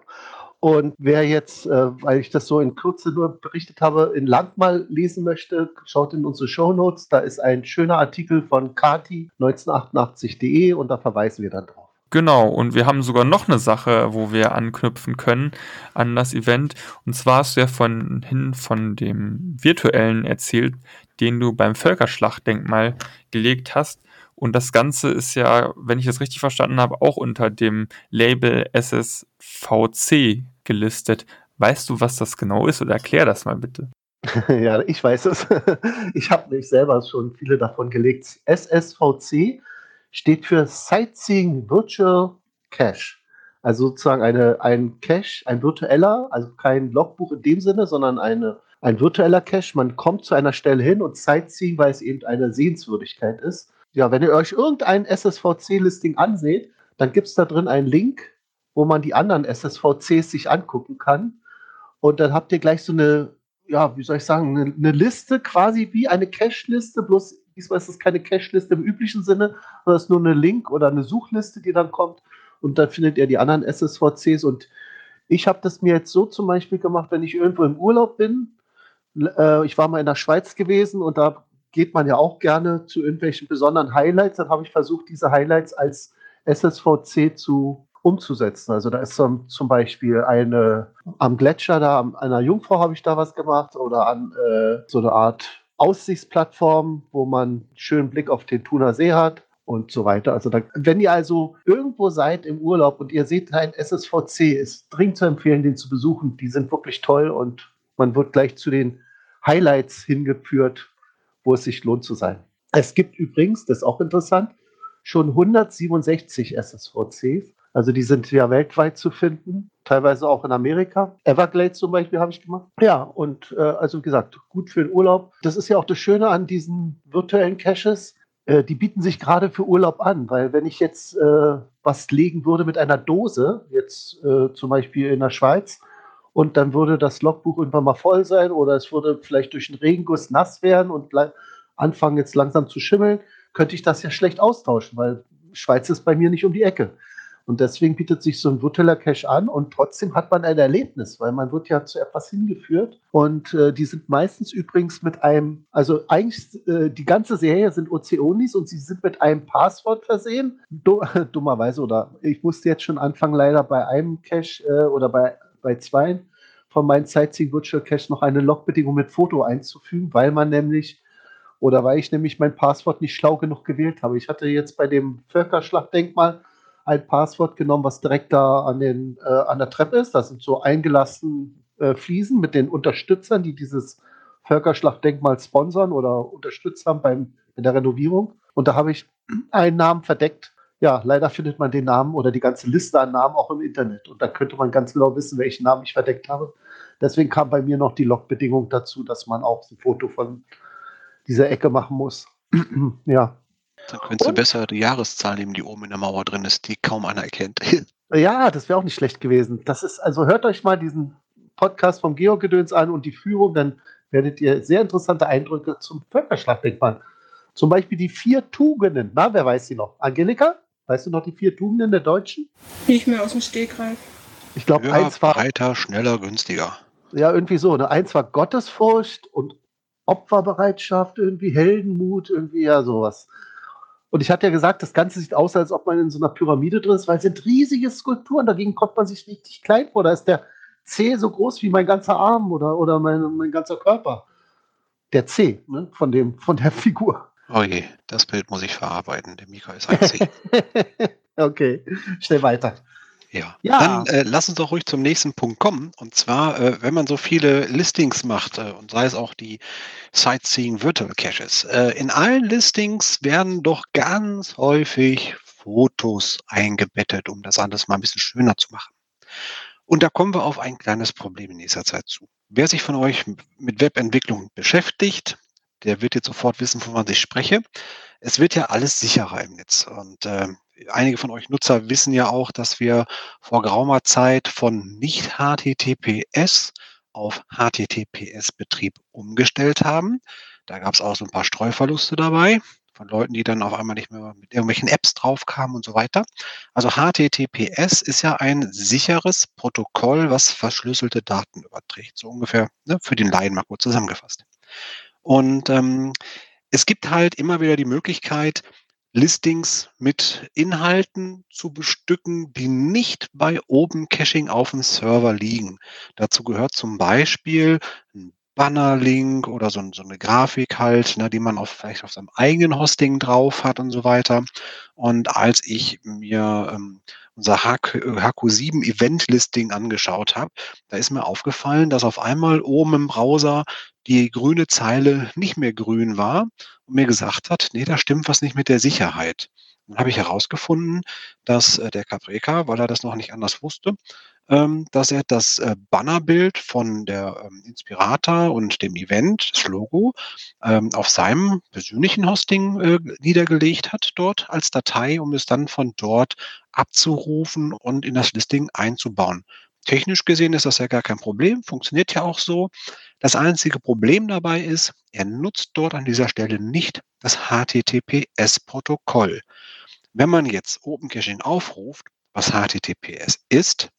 Und wer jetzt, äh, weil ich das so in Kürze nur berichtet habe, in lang mal lesen möchte, schaut in unsere Show Notes. Da ist ein schöner Artikel von Kati 1988.de und da verweisen wir dann drauf. Genau, und wir haben sogar noch eine Sache, wo wir anknüpfen können an das Event. Und zwar hast du ja von hin von dem virtuellen erzählt, den du beim Völkerschlachtdenkmal gelegt hast. Und das Ganze ist ja, wenn ich das richtig verstanden habe, auch unter dem Label SSVC gelistet. Weißt du, was das genau ist oder erklär das mal bitte? ja, ich weiß es. Ich habe mich selber schon viele davon gelegt. SSVC steht für Sightseeing Virtual Cache. Also sozusagen eine, ein Cache, ein virtueller, also kein Logbuch in dem Sinne, sondern eine, ein virtueller Cache. Man kommt zu einer Stelle hin und Sightseeing, weil es eben eine Sehenswürdigkeit ist. Ja, wenn ihr euch irgendein SSVC-Listing anseht, dann gibt es da drin einen Link, wo man die anderen SSVCs sich angucken kann. Und dann habt ihr gleich so eine, ja, wie soll ich sagen, eine, eine Liste, quasi wie eine Cache-Liste, bloß Diesmal ist es keine Cache-Liste im üblichen Sinne, sondern es ist nur eine Link- oder eine Suchliste, die dann kommt. Und dann findet ihr die anderen SSVCs. Und ich habe das mir jetzt so zum Beispiel gemacht, wenn ich irgendwo im Urlaub bin. Äh, ich war mal in der Schweiz gewesen und da geht man ja auch gerne zu irgendwelchen besonderen Highlights. Dann habe ich versucht, diese Highlights als SSVC zu umzusetzen. Also da ist zum, zum Beispiel eine am Gletscher da, an einer Jungfrau habe ich da was gemacht oder an äh, so eine Art Aussichtsplattform, wo man einen schönen Blick auf den Thuner See hat und so weiter. Also da, wenn ihr also irgendwo seid im Urlaub und ihr seht ein SSVC, ist dringend zu empfehlen, den zu besuchen. Die sind wirklich toll und man wird gleich zu den Highlights hingeführt, wo es sich lohnt zu sein. Es gibt übrigens, das ist auch interessant, schon 167 SSVCs. Also die sind ja weltweit zu finden, teilweise auch in Amerika. Everglades zum Beispiel habe ich gemacht. Ja, und äh, also wie gesagt, gut für den Urlaub. Das ist ja auch das Schöne an diesen virtuellen Caches. Äh, die bieten sich gerade für Urlaub an, weil wenn ich jetzt äh, was legen würde mit einer Dose, jetzt äh, zum Beispiel in der Schweiz, und dann würde das Logbuch irgendwann mal voll sein oder es würde vielleicht durch einen Regenguss nass werden und anfangen jetzt langsam zu schimmeln, könnte ich das ja schlecht austauschen, weil Schweiz ist bei mir nicht um die Ecke. Und deswegen bietet sich so ein virtueller Cache an und trotzdem hat man ein Erlebnis, weil man wird ja zu etwas hingeführt. Und äh, die sind meistens übrigens mit einem, also eigentlich äh, die ganze Serie sind Oceonis und sie sind mit einem Passwort versehen. Du, dummerweise, oder ich musste jetzt schon anfangen, leider bei einem Cache äh, oder bei, bei zwei von meinen Sightseeing Virtual Cache noch eine Logbedingung mit Foto einzufügen, weil man nämlich oder weil ich nämlich mein Passwort nicht schlau genug gewählt habe. Ich hatte jetzt bei dem Völkerschlachtdenkmal ein Passwort genommen, was direkt da an, den, äh, an der Treppe ist. Das sind so eingelassen äh, Fliesen mit den Unterstützern, die dieses Völkerschlachtdenkmal sponsern oder unterstützt haben beim, bei der Renovierung. Und da habe ich einen Namen verdeckt. Ja, leider findet man den Namen oder die ganze Liste an Namen auch im Internet. Und da könnte man ganz genau wissen, welchen Namen ich verdeckt habe. Deswegen kam bei mir noch die Logbedingung dazu, dass man auch ein Foto von dieser Ecke machen muss. ja, dann könntest du besser die Jahreszahl nehmen, die oben in der Mauer drin ist, die kaum einer erkennt. Ja, das wäre auch nicht schlecht gewesen. Das ist, also hört euch mal diesen Podcast vom Georg-Gedöns an und die Führung, dann werdet ihr sehr interessante Eindrücke zum Völkerschlachtdenkmal Zum Beispiel die vier Tugenden. Na, wer weiß sie noch? Angelika? Weißt du noch die vier Tugenden der Deutschen? Nicht mehr aus dem Stegreif. Ich glaube, eins war breiter, schneller, günstiger. ja irgendwie so. Ne? Eins war Gottesfurcht und Opferbereitschaft, irgendwie Heldenmut, irgendwie ja sowas. Und ich hatte ja gesagt, das Ganze sieht aus, als ob man in so einer Pyramide drin ist, weil es sind riesige Skulpturen. Dagegen kommt man sich richtig klein vor. Da ist der C so groß wie mein ganzer Arm oder, oder mein, mein ganzer Körper. Der C ne? von, dem, von der Figur. Oh je, das Bild muss ich verarbeiten. Der Mika ist ein C. okay, schnell weiter. Ja. Ja. Dann äh, lass uns doch ruhig zum nächsten Punkt kommen. Und zwar, äh, wenn man so viele Listings macht, äh, und sei es auch die Sightseeing Virtual Caches, äh, in allen Listings werden doch ganz häufig Fotos eingebettet, um das alles mal ein bisschen schöner zu machen. Und da kommen wir auf ein kleines Problem in nächster Zeit zu. Wer sich von euch mit Webentwicklung beschäftigt, der wird jetzt sofort wissen, wovon ich spreche. Es wird ja alles sicherer im Netz. Und äh, einige von euch Nutzer wissen ja auch, dass wir vor geraumer Zeit von nicht HTTPS auf HTTPS-Betrieb umgestellt haben. Da gab es auch so ein paar Streuverluste dabei von Leuten, die dann auf einmal nicht mehr mit irgendwelchen Apps draufkamen und so weiter. Also HTTPS ist ja ein sicheres Protokoll, was verschlüsselte Daten überträgt. So ungefähr ne, für den Laien mal kurz zusammengefasst. Und ähm, es gibt halt immer wieder die Möglichkeit, Listings mit Inhalten zu bestücken, die nicht bei Open Caching auf dem Server liegen. Dazu gehört zum Beispiel ein Bannerlink oder so, so eine Grafik halt, ne, die man auf, vielleicht auf seinem eigenen Hosting drauf hat und so weiter. Und als ich mir ähm, unser HQ7 Event Listing angeschaut habe, da ist mir aufgefallen, dass auf einmal oben im Browser die grüne Zeile nicht mehr grün war und mir gesagt hat, nee, da stimmt was nicht mit der Sicherheit. Dann habe ich herausgefunden, dass äh, der Capreca, weil er das noch nicht anders wusste, dass er das äh, Bannerbild von der ähm, Inspirata und dem Event, das Logo, ähm, auf seinem persönlichen Hosting äh, niedergelegt hat dort als Datei, um es dann von dort abzurufen und in das Listing einzubauen. Technisch gesehen ist das ja gar kein Problem, funktioniert ja auch so. Das einzige Problem dabei ist, er nutzt dort an dieser Stelle nicht das HTTPS-Protokoll. Wenn man jetzt Open Caching aufruft, was HTTPS ist,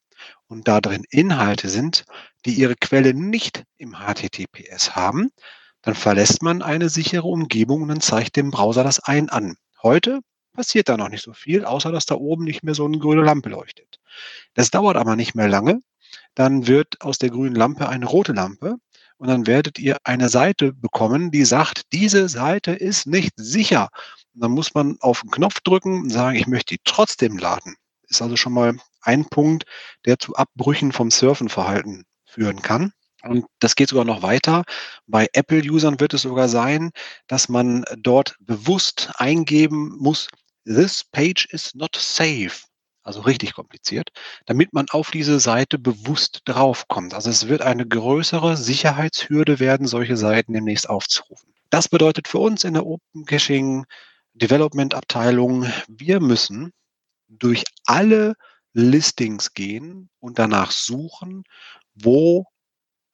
und da drin Inhalte sind, die ihre Quelle nicht im HTTPS haben, dann verlässt man eine sichere Umgebung und dann zeigt dem Browser das ein an. Heute passiert da noch nicht so viel, außer dass da oben nicht mehr so eine grüne Lampe leuchtet. Das dauert aber nicht mehr lange. Dann wird aus der grünen Lampe eine rote Lampe und dann werdet ihr eine Seite bekommen, die sagt, diese Seite ist nicht sicher. Und dann muss man auf den Knopf drücken und sagen, ich möchte die trotzdem laden. Ist also schon mal ein Punkt, der zu Abbrüchen vom Surfenverhalten führen kann. Und das geht sogar noch weiter. Bei Apple-Usern wird es sogar sein, dass man dort bewusst eingeben muss, this page is not safe. Also richtig kompliziert, damit man auf diese Seite bewusst draufkommt. Also es wird eine größere Sicherheitshürde werden, solche Seiten demnächst aufzurufen. Das bedeutet für uns in der Open Caching Development Abteilung, wir müssen durch alle Listings gehen und danach suchen, wo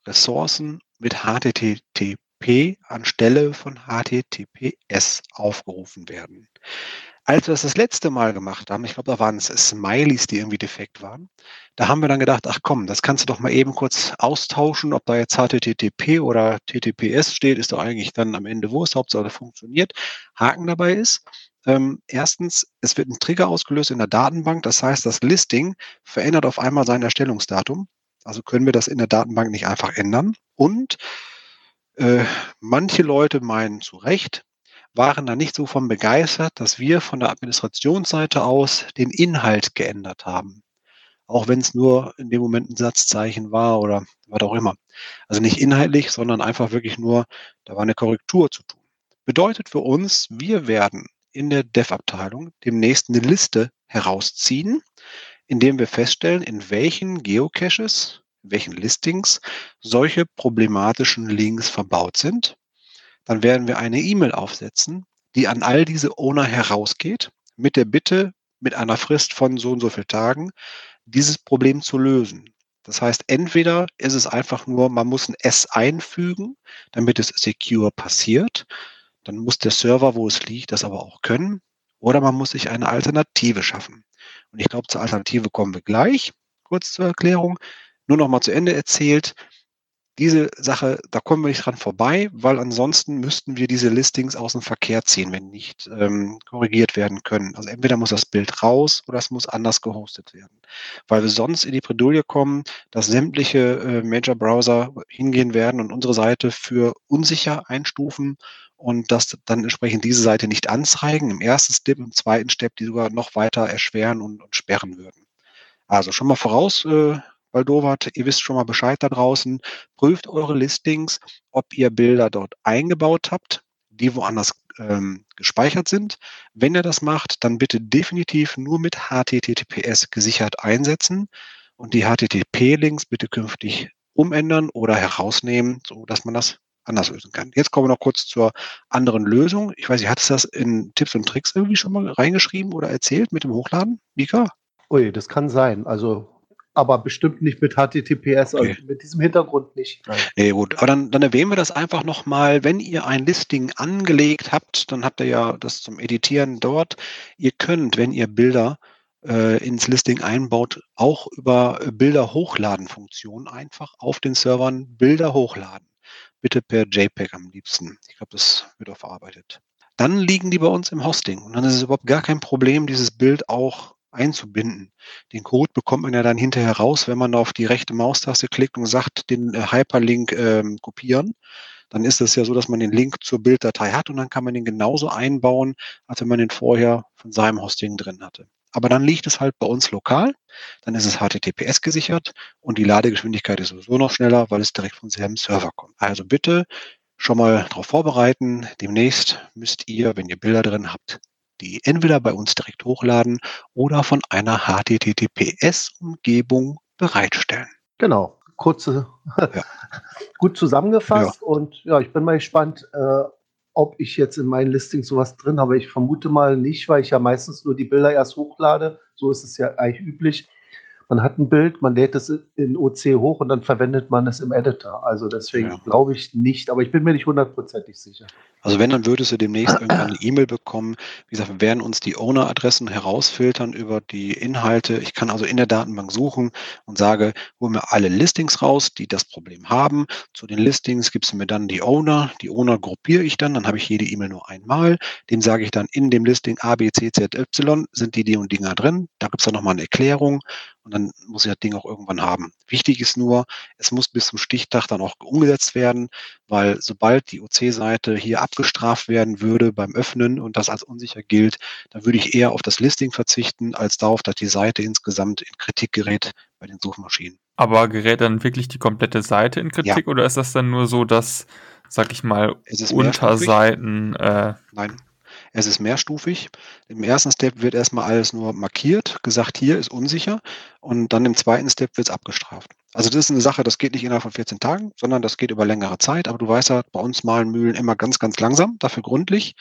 Ressourcen mit HTTP anstelle von HTTPS aufgerufen werden. Als wir das das letzte Mal gemacht haben, ich glaube, da waren es Smileys, die irgendwie defekt waren, da haben wir dann gedacht, ach komm, das kannst du doch mal eben kurz austauschen, ob da jetzt HTTP oder TTPS steht, ist doch eigentlich dann am Ende Wurst, Hauptsache funktioniert. Haken dabei ist, ähm, erstens, es wird ein Trigger ausgelöst in der Datenbank, das heißt, das Listing verändert auf einmal sein Erstellungsdatum. Also können wir das in der Datenbank nicht einfach ändern. Und äh, manche Leute meinen zu Recht, waren da nicht so von begeistert, dass wir von der Administrationsseite aus den Inhalt geändert haben. Auch wenn es nur in dem Moment ein Satzzeichen war oder was auch immer. Also nicht inhaltlich, sondern einfach wirklich nur, da war eine Korrektur zu tun. Bedeutet für uns, wir werden in der Dev-Abteilung demnächst eine Liste herausziehen, indem wir feststellen, in welchen Geocaches, in welchen Listings solche problematischen Links verbaut sind. Dann werden wir eine E-Mail aufsetzen, die an all diese Owner herausgeht, mit der Bitte, mit einer Frist von so und so vielen Tagen, dieses Problem zu lösen. Das heißt, entweder ist es einfach nur, man muss ein S einfügen, damit es secure passiert. Dann muss der Server, wo es liegt, das aber auch können. Oder man muss sich eine Alternative schaffen. Und ich glaube, zur Alternative kommen wir gleich. Kurz zur Erklärung. Nur noch mal zu Ende erzählt diese Sache, da kommen wir nicht dran vorbei, weil ansonsten müssten wir diese Listings aus dem Verkehr ziehen, wenn nicht ähm, korrigiert werden können. Also entweder muss das Bild raus oder es muss anders gehostet werden. Weil wir sonst in die Bredouille kommen, dass sämtliche äh, Major-Browser hingehen werden und unsere Seite für unsicher einstufen und das dann entsprechend diese Seite nicht anzeigen. Im ersten Step, im zweiten Step, die sogar noch weiter erschweren und, und sperren würden. Also schon mal voraus äh, Waldowat, ihr wisst schon mal Bescheid da draußen. Prüft eure Listings, ob ihr Bilder dort eingebaut habt, die woanders ähm, gespeichert sind. Wenn ihr das macht, dann bitte definitiv nur mit HTTPS gesichert einsetzen und die HTTP-Links bitte künftig umändern oder herausnehmen, so dass man das anders lösen kann. Jetzt kommen wir noch kurz zur anderen Lösung. Ich weiß nicht, hat es das in Tipps und Tricks irgendwie schon mal reingeschrieben oder erzählt mit dem Hochladen, Mika? Ui, das kann sein. Also aber bestimmt nicht mit HTTPS, also okay. mit diesem Hintergrund nicht. Nee, gut, aber dann, dann erwähnen wir das einfach nochmal. Wenn ihr ein Listing angelegt habt, dann habt ihr ja das zum Editieren dort. Ihr könnt, wenn ihr Bilder äh, ins Listing einbaut, auch über Bilder hochladen Funktion einfach auf den Servern Bilder hochladen. Bitte per JPEG am liebsten. Ich glaube, das wird auch verarbeitet. Dann liegen die bei uns im Hosting und dann ist es überhaupt gar kein Problem, dieses Bild auch einzubinden. Den Code bekommt man ja dann hinterher raus, wenn man auf die rechte Maustaste klickt und sagt, den äh, Hyperlink ähm, kopieren. Dann ist es ja so, dass man den Link zur Bilddatei hat und dann kann man den genauso einbauen, als wenn man den vorher von seinem Hosting drin hatte. Aber dann liegt es halt bei uns lokal, dann ist es HTTPS gesichert und die Ladegeschwindigkeit ist sowieso noch schneller, weil es direkt vom selben Server kommt. Also bitte schon mal darauf vorbereiten. Demnächst müsst ihr, wenn ihr Bilder drin habt, die entweder bei uns direkt hochladen oder von einer HTTPS-Umgebung bereitstellen. Genau, kurze, ja. gut zusammengefasst. Ja. Und ja, ich bin mal gespannt, äh, ob ich jetzt in meinen Listings sowas drin habe. Ich vermute mal nicht, weil ich ja meistens nur die Bilder erst hochlade. So ist es ja eigentlich üblich man hat ein Bild, man lädt es in OC hoch und dann verwendet man es im Editor. Also deswegen ja. glaube ich nicht, aber ich bin mir nicht hundertprozentig sicher. Also wenn, dann würdest du demnächst irgendwann eine E-Mail bekommen. Wie gesagt, wir werden uns die Owner-Adressen herausfiltern über die Inhalte. Ich kann also in der Datenbank suchen und sage, hol mir alle Listings raus, die das Problem haben. Zu den Listings gibst du mir dann die Owner. Die Owner gruppiere ich dann, dann habe ich jede E-Mail nur einmal. Dem sage ich dann in dem Listing A, B, C, Z, Y sind die, die und Dinger drin. Da gibt es dann nochmal eine Erklärung und dann muss ich das Ding auch irgendwann haben. Wichtig ist nur, es muss bis zum Stichtag dann auch umgesetzt werden, weil sobald die OC-Seite hier abgestraft werden würde beim Öffnen und das als unsicher gilt, dann würde ich eher auf das Listing verzichten, als darauf, dass die Seite insgesamt in Kritik gerät bei den Suchmaschinen. Aber gerät dann wirklich die komplette Seite in Kritik ja. oder ist das dann nur so, dass, sag ich mal, Unterseiten. Äh Nein, es ist mehrstufig. Im ersten Step wird erstmal alles nur markiert, gesagt, hier ist unsicher. Und dann im zweiten Step wird es abgestraft. Also das ist eine Sache, das geht nicht innerhalb von 14 Tagen, sondern das geht über längere Zeit. Aber du weißt ja, bei uns malen Mühlen immer ganz, ganz langsam, dafür gründlich.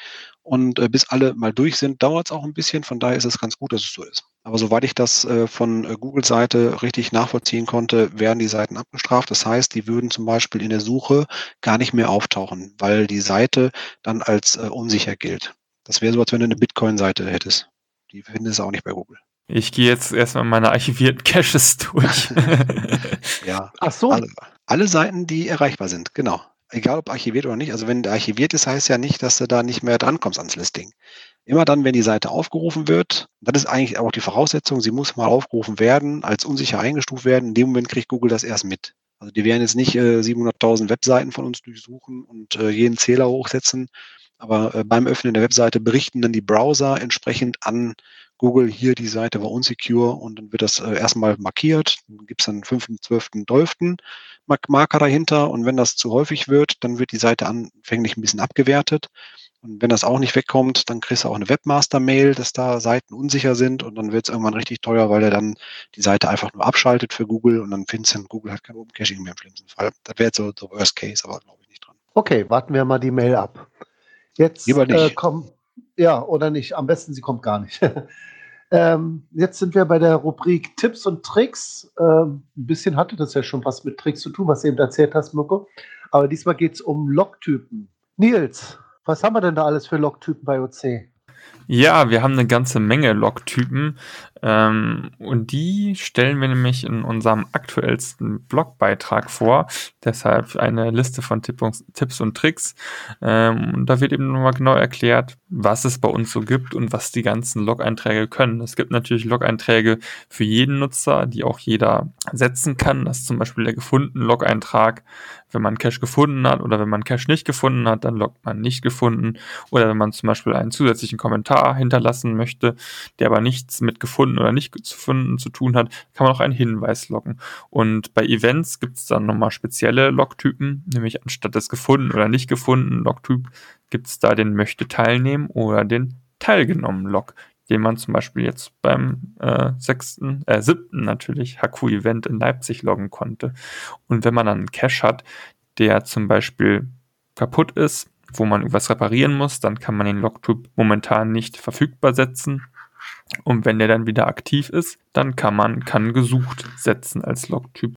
Und äh, bis alle mal durch sind, dauert es auch ein bisschen. Von daher ist es ganz gut, dass es so ist. Aber soweit ich das äh, von äh, Googles Seite richtig nachvollziehen konnte, werden die Seiten abgestraft. Das heißt, die würden zum Beispiel in der Suche gar nicht mehr auftauchen, weil die Seite dann als äh, unsicher gilt. Das wäre so, als wenn du eine Bitcoin-Seite hättest. Die findest du auch nicht bei Google. Ich gehe jetzt erstmal meine archivierten Caches durch. ja. Ach so. Alle, alle, Seiten, die erreichbar sind, genau. Egal ob archiviert oder nicht. Also wenn der archiviert ist, heißt ja nicht, dass du da nicht mehr drankommst ans Listing. Immer dann, wenn die Seite aufgerufen wird, das ist eigentlich auch die Voraussetzung, sie muss mal aufgerufen werden, als unsicher eingestuft werden. In dem Moment kriegt Google das erst mit. Also die werden jetzt nicht äh, 700.000 Webseiten von uns durchsuchen und äh, jeden Zähler hochsetzen, aber äh, beim Öffnen der Webseite berichten dann die Browser entsprechend an Google, hier die Seite war unsecure und dann wird das äh, erstmal markiert. Dann gibt es dann 5., 12., 12. Marker dahinter und wenn das zu häufig wird, dann wird die Seite anfänglich ein bisschen abgewertet. Und wenn das auch nicht wegkommt, dann kriegst du auch eine Webmaster-Mail, dass da Seiten unsicher sind und dann wird es irgendwann richtig teuer, weil er dann die Seite einfach nur abschaltet für Google und dann findest du, Google hat kein Open Caching mehr im schlimmsten Fall. Das wäre jetzt so, so Worst Case, aber glaube ich nicht dran. Okay, warten wir mal die Mail ab. Jetzt äh, kommen, ja, oder nicht. Am besten, sie kommt gar nicht. ähm, jetzt sind wir bei der Rubrik Tipps und Tricks. Ähm, ein bisschen hatte das ja schon was mit Tricks zu tun, was du eben erzählt hast, Mirko. Aber diesmal geht es um Logtypen. Nils, Was haben wir denn da alles für Logtypen bei OC? Ja, wir haben eine ganze Menge Logtypen ähm, und die stellen wir nämlich in unserem aktuellsten Blogbeitrag vor. Deshalb eine Liste von Tipps und Tricks. Ähm, und da wird eben nochmal genau erklärt, was es bei uns so gibt und was die ganzen Log-Einträge können. Es gibt natürlich Log-Einträge für jeden Nutzer, die auch jeder setzen kann. Das ist zum Beispiel der gefunden Log-Eintrag. Wenn man Cache gefunden hat oder wenn man Cache nicht gefunden hat, dann loggt man nicht gefunden. Oder wenn man zum Beispiel einen zusätzlichen Kommentar hinterlassen möchte, der aber nichts mit gefunden oder nicht gefunden zu tun hat, kann man auch einen Hinweis loggen. Und bei Events gibt es dann nochmal spezielle Logtypen, nämlich anstatt des gefunden oder nicht gefunden Logtyp gibt es da den möchte teilnehmen oder den teilgenommen Log den man zum Beispiel jetzt beim äh, sechsten, äh, siebten natürlich Haku-Event in Leipzig loggen konnte. Und wenn man dann einen Cache hat, der zum Beispiel kaputt ist, wo man irgendwas reparieren muss, dann kann man den Logtyp momentan nicht verfügbar setzen. Und wenn der dann wieder aktiv ist, dann kann man kann gesucht setzen als Logtyp.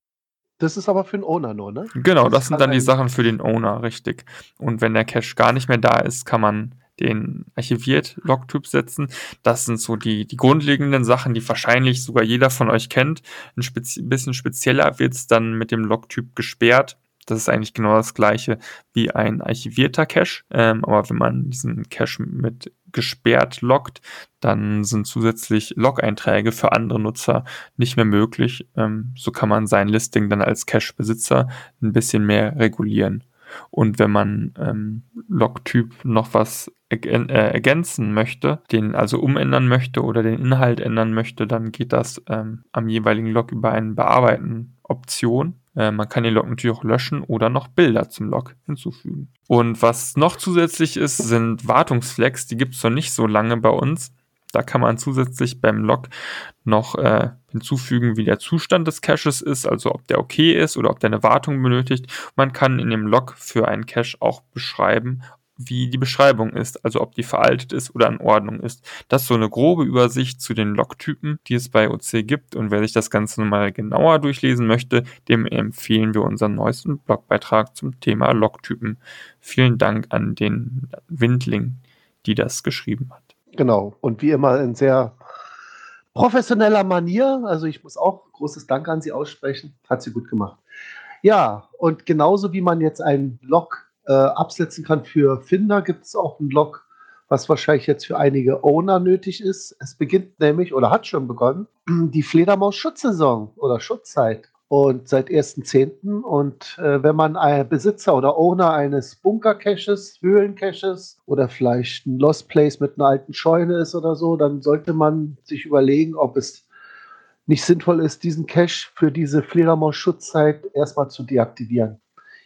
Das ist aber für den Owner nur, ne? Genau, das, das sind dann die Sachen für den Owner, richtig. Und wenn der Cache gar nicht mehr da ist, kann man den archiviert Logtyp setzen. Das sind so die, die grundlegenden Sachen, die wahrscheinlich sogar jeder von euch kennt. Ein spezi bisschen spezieller wird es dann mit dem Logtyp gesperrt. Das ist eigentlich genau das gleiche wie ein archivierter Cache. Ähm, aber wenn man diesen Cache mit gesperrt loggt, dann sind zusätzlich Log-Einträge für andere Nutzer nicht mehr möglich. Ähm, so kann man sein Listing dann als Cache-Besitzer ein bisschen mehr regulieren. Und wenn man ähm, Log-Typ noch was äh, ergänzen möchte, den also umändern möchte oder den Inhalt ändern möchte, dann geht das ähm, am jeweiligen Log über eine Bearbeiten-Option. Äh, man kann den Log natürlich auch löschen oder noch Bilder zum Log hinzufügen. Und was noch zusätzlich ist, sind Wartungsflex. Die gibt es noch nicht so lange bei uns. Da kann man zusätzlich beim Log noch äh, hinzufügen, wie der Zustand des Caches ist, also ob der okay ist oder ob der eine Wartung benötigt. Man kann in dem Log für einen Cache auch beschreiben, wie die Beschreibung ist, also ob die veraltet ist oder in Ordnung ist. Das ist so eine grobe Übersicht zu den Logtypen, die es bei OC gibt. Und wer sich das Ganze nochmal genauer durchlesen möchte, dem empfehlen wir unseren neuesten Blogbeitrag zum Thema Logtypen. Vielen Dank an den Windling, die das geschrieben hat. Genau. Und wie immer in sehr professioneller Manier. Also ich muss auch großes Dank an Sie aussprechen. Hat sie gut gemacht. Ja, und genauso wie man jetzt einen Log äh, absetzen kann für Finder, gibt es auch einen Log, was wahrscheinlich jetzt für einige Owner nötig ist. Es beginnt nämlich oder hat schon begonnen, die Fledermaus-Schutzsaison oder Schutzzeit. Und seit 1.10. Und äh, wenn man ein Besitzer oder Owner eines Bunker-Caches, Höhlen-Caches oder vielleicht ein Lost Place mit einer alten Scheune ist oder so, dann sollte man sich überlegen, ob es nicht sinnvoll ist, diesen Cache für diese Fledermaus-Schutzzeit erstmal zu deaktivieren.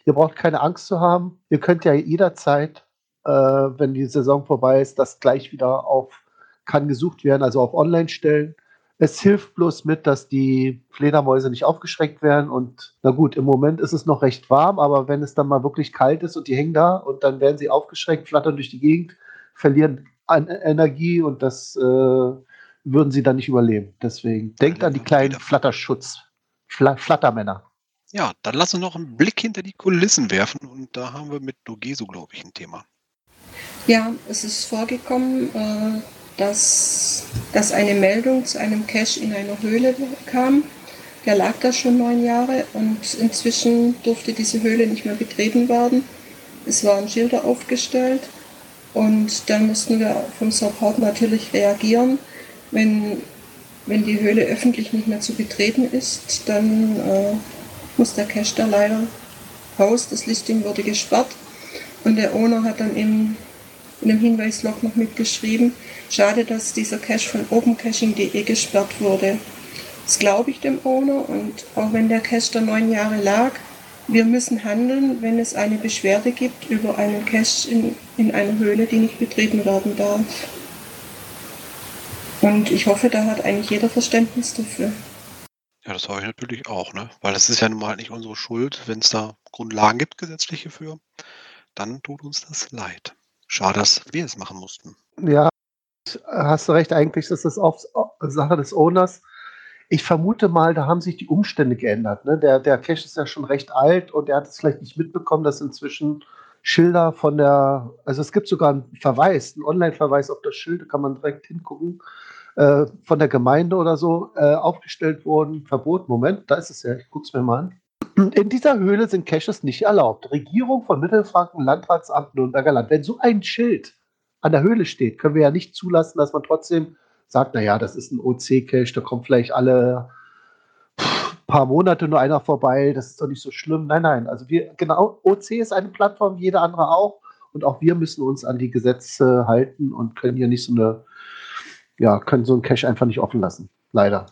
Ihr braucht keine Angst zu haben. Ihr könnt ja jederzeit, äh, wenn die Saison vorbei ist, das gleich wieder auf kann gesucht werden, also auf Online stellen. Es hilft bloß mit, dass die Fledermäuse nicht aufgeschreckt werden. Und na gut, im Moment ist es noch recht warm, aber wenn es dann mal wirklich kalt ist und die hängen da und dann werden sie aufgeschreckt, flattern durch die Gegend, verlieren an Energie und das äh, würden sie dann nicht überleben. Deswegen denkt an die kleinen Flatterschutz, Fla Flattermänner. Ja, dann lass uns noch einen Blick hinter die Kulissen werfen und da haben wir mit Dogeso, glaube ich, ein Thema. Ja, es ist vorgekommen, äh, dass, dass eine Meldung zu einem Cache in einer Höhle kam. Der lag da schon neun Jahre und inzwischen durfte diese Höhle nicht mehr betreten werden. Es waren Schilder aufgestellt und dann mussten wir vom Support natürlich reagieren. Wenn, wenn die Höhle öffentlich nicht mehr zu betreten ist, dann äh, muss der Cache da leider raus. Das Listing wurde gesperrt und der Owner hat dann im, in dem Hinweislog noch mitgeschrieben, schade, dass dieser Cache von opencaching.de gesperrt wurde. Das glaube ich dem Owner und auch wenn der Cache da neun Jahre lag, wir müssen handeln, wenn es eine Beschwerde gibt über einen Cache in, in einer Höhle, die nicht betrieben werden darf. Und ich hoffe, da hat eigentlich jeder Verständnis dafür. Ja, das habe ich natürlich auch, ne? Weil es ist ja nun mal nicht unsere Schuld, wenn es da Grundlagen gibt, gesetzliche für, dann tut uns das leid. Schade, dass wir es machen mussten. Ja, hast du recht, eigentlich ist das auch Sache des Owners. Ich vermute mal, da haben sich die Umstände geändert. Ne? Der, der Cache ist ja schon recht alt und er hat es vielleicht nicht mitbekommen, dass inzwischen Schilder von der, also es gibt sogar einen Verweis, einen Online-Verweis auf das Schild, da kann man direkt hingucken, äh, von der Gemeinde oder so äh, aufgestellt wurden. Verbot, Moment, da ist es ja, ich gucke es mir mal an. In dieser Höhle sind Caches nicht erlaubt. Regierung von Mittelfranken, Landratsamt Nürnberger Land. Wenn so ein Schild an der Höhle steht, können wir ja nicht zulassen, dass man trotzdem sagt, naja, das ist ein OC-Cache, da kommt vielleicht alle paar Monate nur einer vorbei, das ist doch nicht so schlimm. Nein, nein, also wir, genau, OC ist eine Plattform, wie jeder andere auch. Und auch wir müssen uns an die Gesetze halten und können hier nicht so eine, ja, können so einen Cache einfach nicht offen lassen. Leider.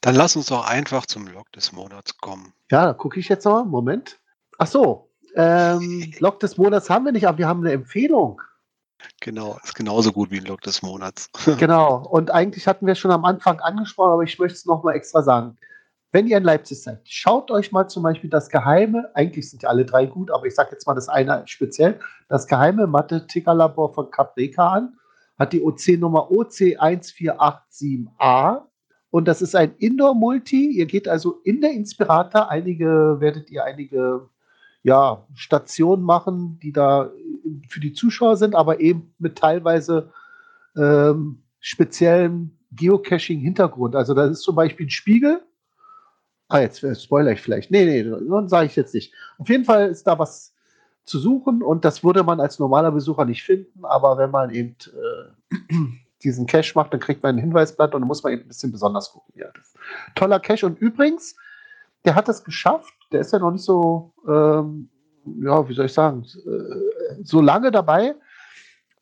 Dann lass uns doch einfach zum Log des Monats kommen. Ja, da gucke ich jetzt noch. Moment. Ach so, ähm, Log des Monats haben wir nicht, aber wir haben eine Empfehlung. Genau, ist genauso gut wie ein Log des Monats. genau, und eigentlich hatten wir es schon am Anfang angesprochen, aber ich möchte es nochmal extra sagen. Wenn ihr in Leipzig seid, schaut euch mal zum Beispiel das geheime, eigentlich sind ja alle drei gut, aber ich sage jetzt mal das eine speziell, das geheime Mathe-Ticker-Labor von Caprica an. Hat die OC-Nummer OC1487A. Und das ist ein Indoor-Multi. Ihr geht also in der Inspirata. Einige werdet ihr einige ja, Stationen machen, die da für die Zuschauer sind, aber eben mit teilweise ähm, speziellem Geocaching-Hintergrund. Also da ist zum Beispiel ein Spiegel Ah, jetzt äh, spoiler ich vielleicht. Nee, nee, dann sage ich jetzt nicht. Auf jeden Fall ist da was zu suchen und das würde man als normaler Besucher nicht finden, aber wenn man eben äh, diesen Cache macht, dann kriegt man ein Hinweisblatt und dann muss man eben ein bisschen besonders gucken. Ja, toller Cache und übrigens, der hat es geschafft, der ist ja noch nicht so, ähm, ja, wie soll ich sagen, äh, so lange dabei.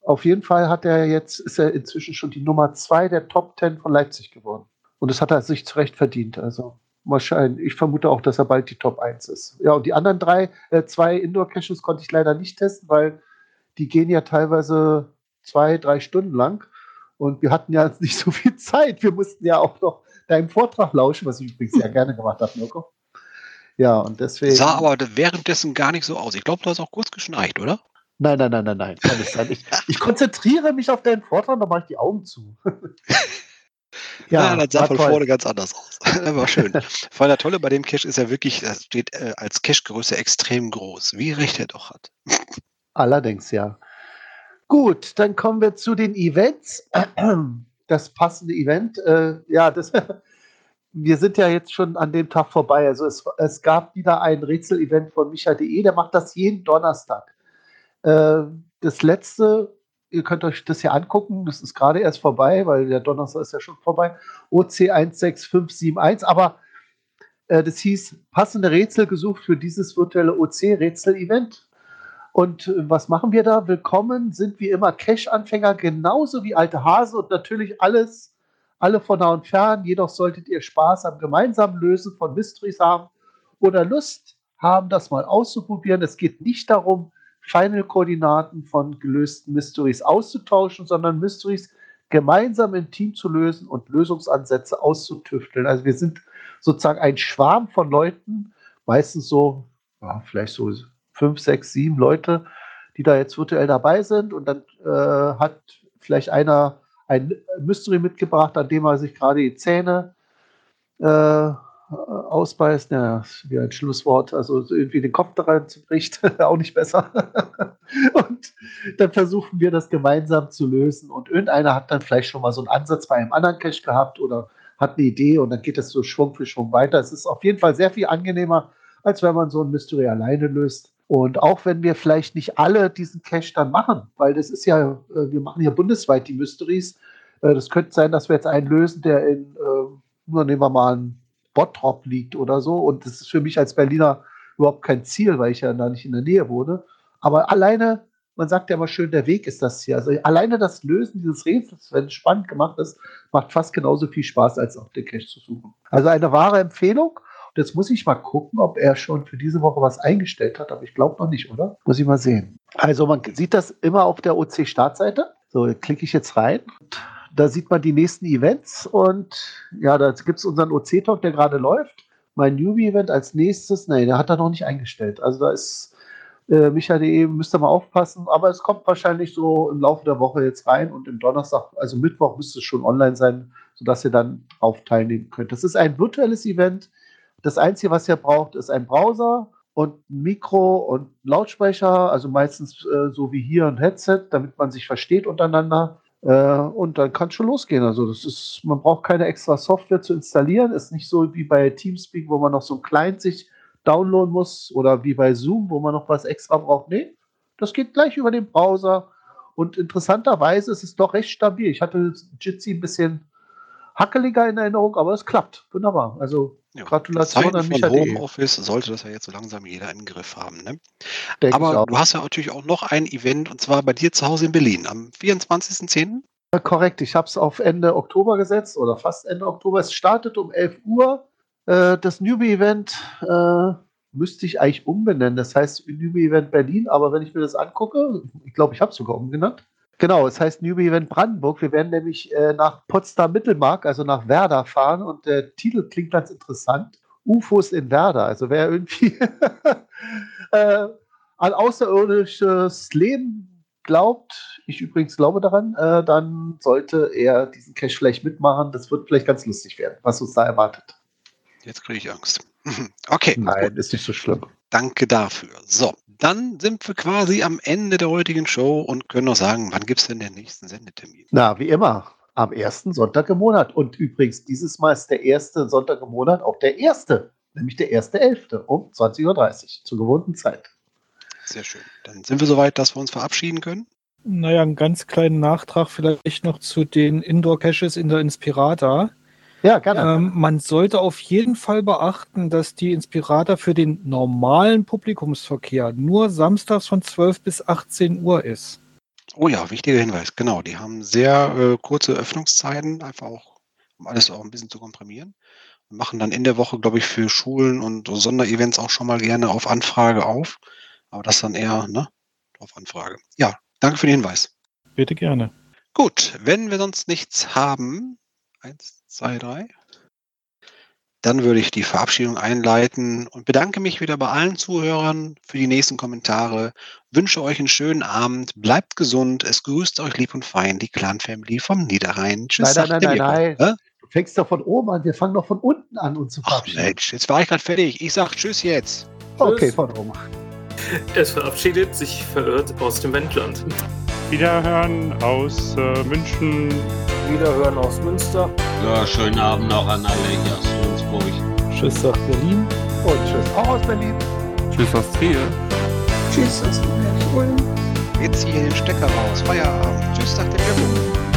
Auf jeden Fall hat er jetzt, ist er inzwischen schon die Nummer zwei der Top Ten von Leipzig geworden. Und das hat er sich zurecht verdient. Also Wahrscheinlich. Ich vermute auch, dass er bald die Top 1 ist. Ja, und die anderen drei, äh, zwei Indoor-Caches konnte ich leider nicht testen, weil die gehen ja teilweise zwei, drei Stunden lang. Und wir hatten ja nicht so viel Zeit. Wir mussten ja auch noch deinem Vortrag lauschen, was ich übrigens sehr gerne gemacht habe, Mirko. Ja, und deswegen. Sah aber währenddessen gar nicht so aus. Ich glaube, du hast auch kurz geschneit, oder? Nein, nein, nein, nein, nein. Kann nicht sein. Ich, ich konzentriere mich auf deinen Vortrag, dann mache ich die Augen zu. Ja, ja das sah von toll. vorne ganz anders aus. das war schön. Vor allem Tolle bei dem Cache ist ja wirklich, das steht äh, als Cache-Größe extrem groß, wie recht er doch hat. Allerdings, ja. Gut, dann kommen wir zu den Events. Das passende Event, äh, ja, das, wir sind ja jetzt schon an dem Tag vorbei. Also es, es gab wieder ein Rätsel-Event von Micha.de, der macht das jeden Donnerstag. Äh, das letzte ihr könnt euch das hier angucken. Das ist gerade erst vorbei, weil der Donnerstag ist ja schon vorbei. OC 16571. Aber äh, das hieß passende Rätsel gesucht für dieses virtuelle OC-Rätsel-Event. Und äh, was machen wir da? Willkommen sind wie immer Cash-Anfänger, genauso wie alte Hasen und natürlich alles, alle von nah und fern. Jedoch solltet ihr Spaß am gemeinsamen Lösen von Mysteries haben oder Lust haben, das mal auszuprobieren. Es geht nicht darum, Final-Koordinaten von gelösten Mysteries auszutauschen, sondern Mysteries gemeinsam im Team zu lösen und Lösungsansätze auszutüfteln. Also wir sind sozusagen ein Schwarm von Leuten, meistens so, ja, vielleicht so fünf, sechs, sieben Leute, die da jetzt virtuell dabei sind. Und dann äh, hat vielleicht einer ein Mystery mitgebracht, an dem er sich gerade die Zähne äh, ausbeißt, ja, wie ein Schlusswort, also irgendwie den Kopf da rein bricht, auch nicht besser. und dann versuchen wir das gemeinsam zu lösen und irgendeiner hat dann vielleicht schon mal so einen Ansatz bei einem anderen Cache gehabt oder hat eine Idee und dann geht das so Schwung für Schwung weiter. Es ist auf jeden Fall sehr viel angenehmer, als wenn man so ein Mystery alleine löst. Und auch wenn wir vielleicht nicht alle diesen Cache dann machen, weil das ist ja, äh, wir machen ja bundesweit die Mysteries. Äh, das könnte sein, dass wir jetzt einen lösen, der in, nur nehmen wir mal einen Bottrop liegt oder so. Und das ist für mich als Berliner überhaupt kein Ziel, weil ich ja da nicht in der Nähe wohne. Aber alleine, man sagt ja immer schön, der Weg ist das hier. Also alleine das Lösen dieses Rätsels, wenn es spannend gemacht ist, macht fast genauso viel Spaß, als auch den Cache zu suchen. Also eine wahre Empfehlung. Jetzt muss ich mal gucken, ob er schon für diese Woche was eingestellt hat. Aber ich glaube noch nicht, oder? Muss ich mal sehen. Also man sieht das immer auf der OC-Startseite. So, klicke ich jetzt rein. Da sieht man die nächsten Events und ja, da gibt es unseren OC-Talk, der gerade läuft. Mein Newbie-Event als nächstes, nee, der hat er noch nicht eingestellt. Also da ist äh, Micha.de, müsst ihr mal aufpassen, aber es kommt wahrscheinlich so im Laufe der Woche jetzt rein und im Donnerstag, also Mittwoch müsste es schon online sein, sodass ihr dann drauf teilnehmen könnt. Das ist ein virtuelles Event. Das Einzige, was ihr braucht, ist ein Browser und ein Mikro und Lautsprecher, also meistens äh, so wie hier ein Headset, damit man sich versteht untereinander. Äh, und dann kann es schon losgehen. Also das ist, man braucht keine extra Software zu installieren. Ist nicht so wie bei Teamspeak, wo man noch so ein Client sich downloaden muss oder wie bei Zoom, wo man noch was extra braucht. Nee, das geht gleich über den Browser. Und interessanterweise ist es doch recht stabil. Ich hatte Jitsi ein bisschen hackeliger in Erinnerung, aber es klappt. Wunderbar. Also Ja, Gratulation Zeiten an von Michael. Homeoffice sollte das ja jetzt so langsam jeder im Griff haben. Ne? Aber du hast ja natürlich auch noch ein Event und zwar bei dir zu Hause in Berlin am 24.10. Ja, Korrekt, ich habe es auf Ende Oktober gesetzt oder fast Ende Oktober. Es startet um 11 Uhr. Äh, das Newbie-Event äh, müsste ich eigentlich umbenennen. Das heißt Newbie-Event Berlin, aber wenn ich mir das angucke, ich glaube, ich habe es sogar umgenannt. Genau, es heißt Newbie-Event Brandenburg. Wir werden nämlich äh, nach Potsdam-Mittelmark, also nach Werder fahren und der Titel klingt ganz interessant. UFOs in Werder. Also wer irgendwie äh, an außerirdisches Leben glaubt, ich übrigens glaube daran, äh, dann sollte er diesen Cash vielleicht mitmachen. Das wird vielleicht ganz lustig werden, was uns da erwartet. Jetzt kriege ich Angst. Okay. Nein, ist nicht so schlimm. Danke dafür. So, dann sind wir quasi am Ende der heutigen Show und können noch sagen, wann gibt es denn den nächsten Sendetermin? Na, wie immer, am ersten Sonntag im Monat. Und übrigens, dieses Mal ist der erste Sonntag im Monat auch der erste, nämlich der erste Elfte um 20.30 Uhr zur gewohnten Zeit. Sehr schön. Dann sind wir soweit, dass wir uns verabschieden können. Naja, einen ganz kleinen Nachtrag vielleicht noch zu den Indoor-Caches in der Inspirata. Ja, gerne. Ähm, man sollte auf jeden Fall beachten, dass die Inspirata für den normalen Publikumsverkehr nur samstags von 12 bis 18 Uhr ist. Oh ja, wichtiger Hinweis. Genau, die haben sehr äh, kurze Öffnungszeiten, einfach auch, um alles auch ein bisschen zu komprimieren. Wir machen dann in der Woche, glaube ich, für Schulen und Sonderevents auch schon mal gerne auf Anfrage auf. Aber das dann eher, ne, auf Anfrage. Ja, danke für den Hinweis. Bitte gerne. Gut, wenn wir sonst nichts haben, eins, zwei, drei, dann würde ich die Verabschiedung einleiten und bedanke mich wieder bei allen Zuhörern für die nächsten Kommentare. Wünsche euch einen schönen Abend, bleibt gesund, es grüßt euch lieb und fein, die Clan Family vom Niederrhein. Tschüss. nein, nein, nein, nein, nein. Hä? Du fängst doch von oben an. Wir fangen doch von unten an, uns zu Ach verabschieden. Mensch, jetzt war ich gerade fertig. Ich sag Tschüss jetzt. Okay, von oben. Es verabschiedet sich verirrt aus dem Wendland. Wiederhören aus äh, München. Wiederhören aus Münster. Ja, schönen Abend noch an alle hier aus Flensburg. Tschüss nach Berlin. Und tschüss auch aus Berlin. Tschüss aus Trier. Tschüss aus Ulm. Jetzt hier den Stecker raus. Feierabend. Tschüss, sagt der Mirko.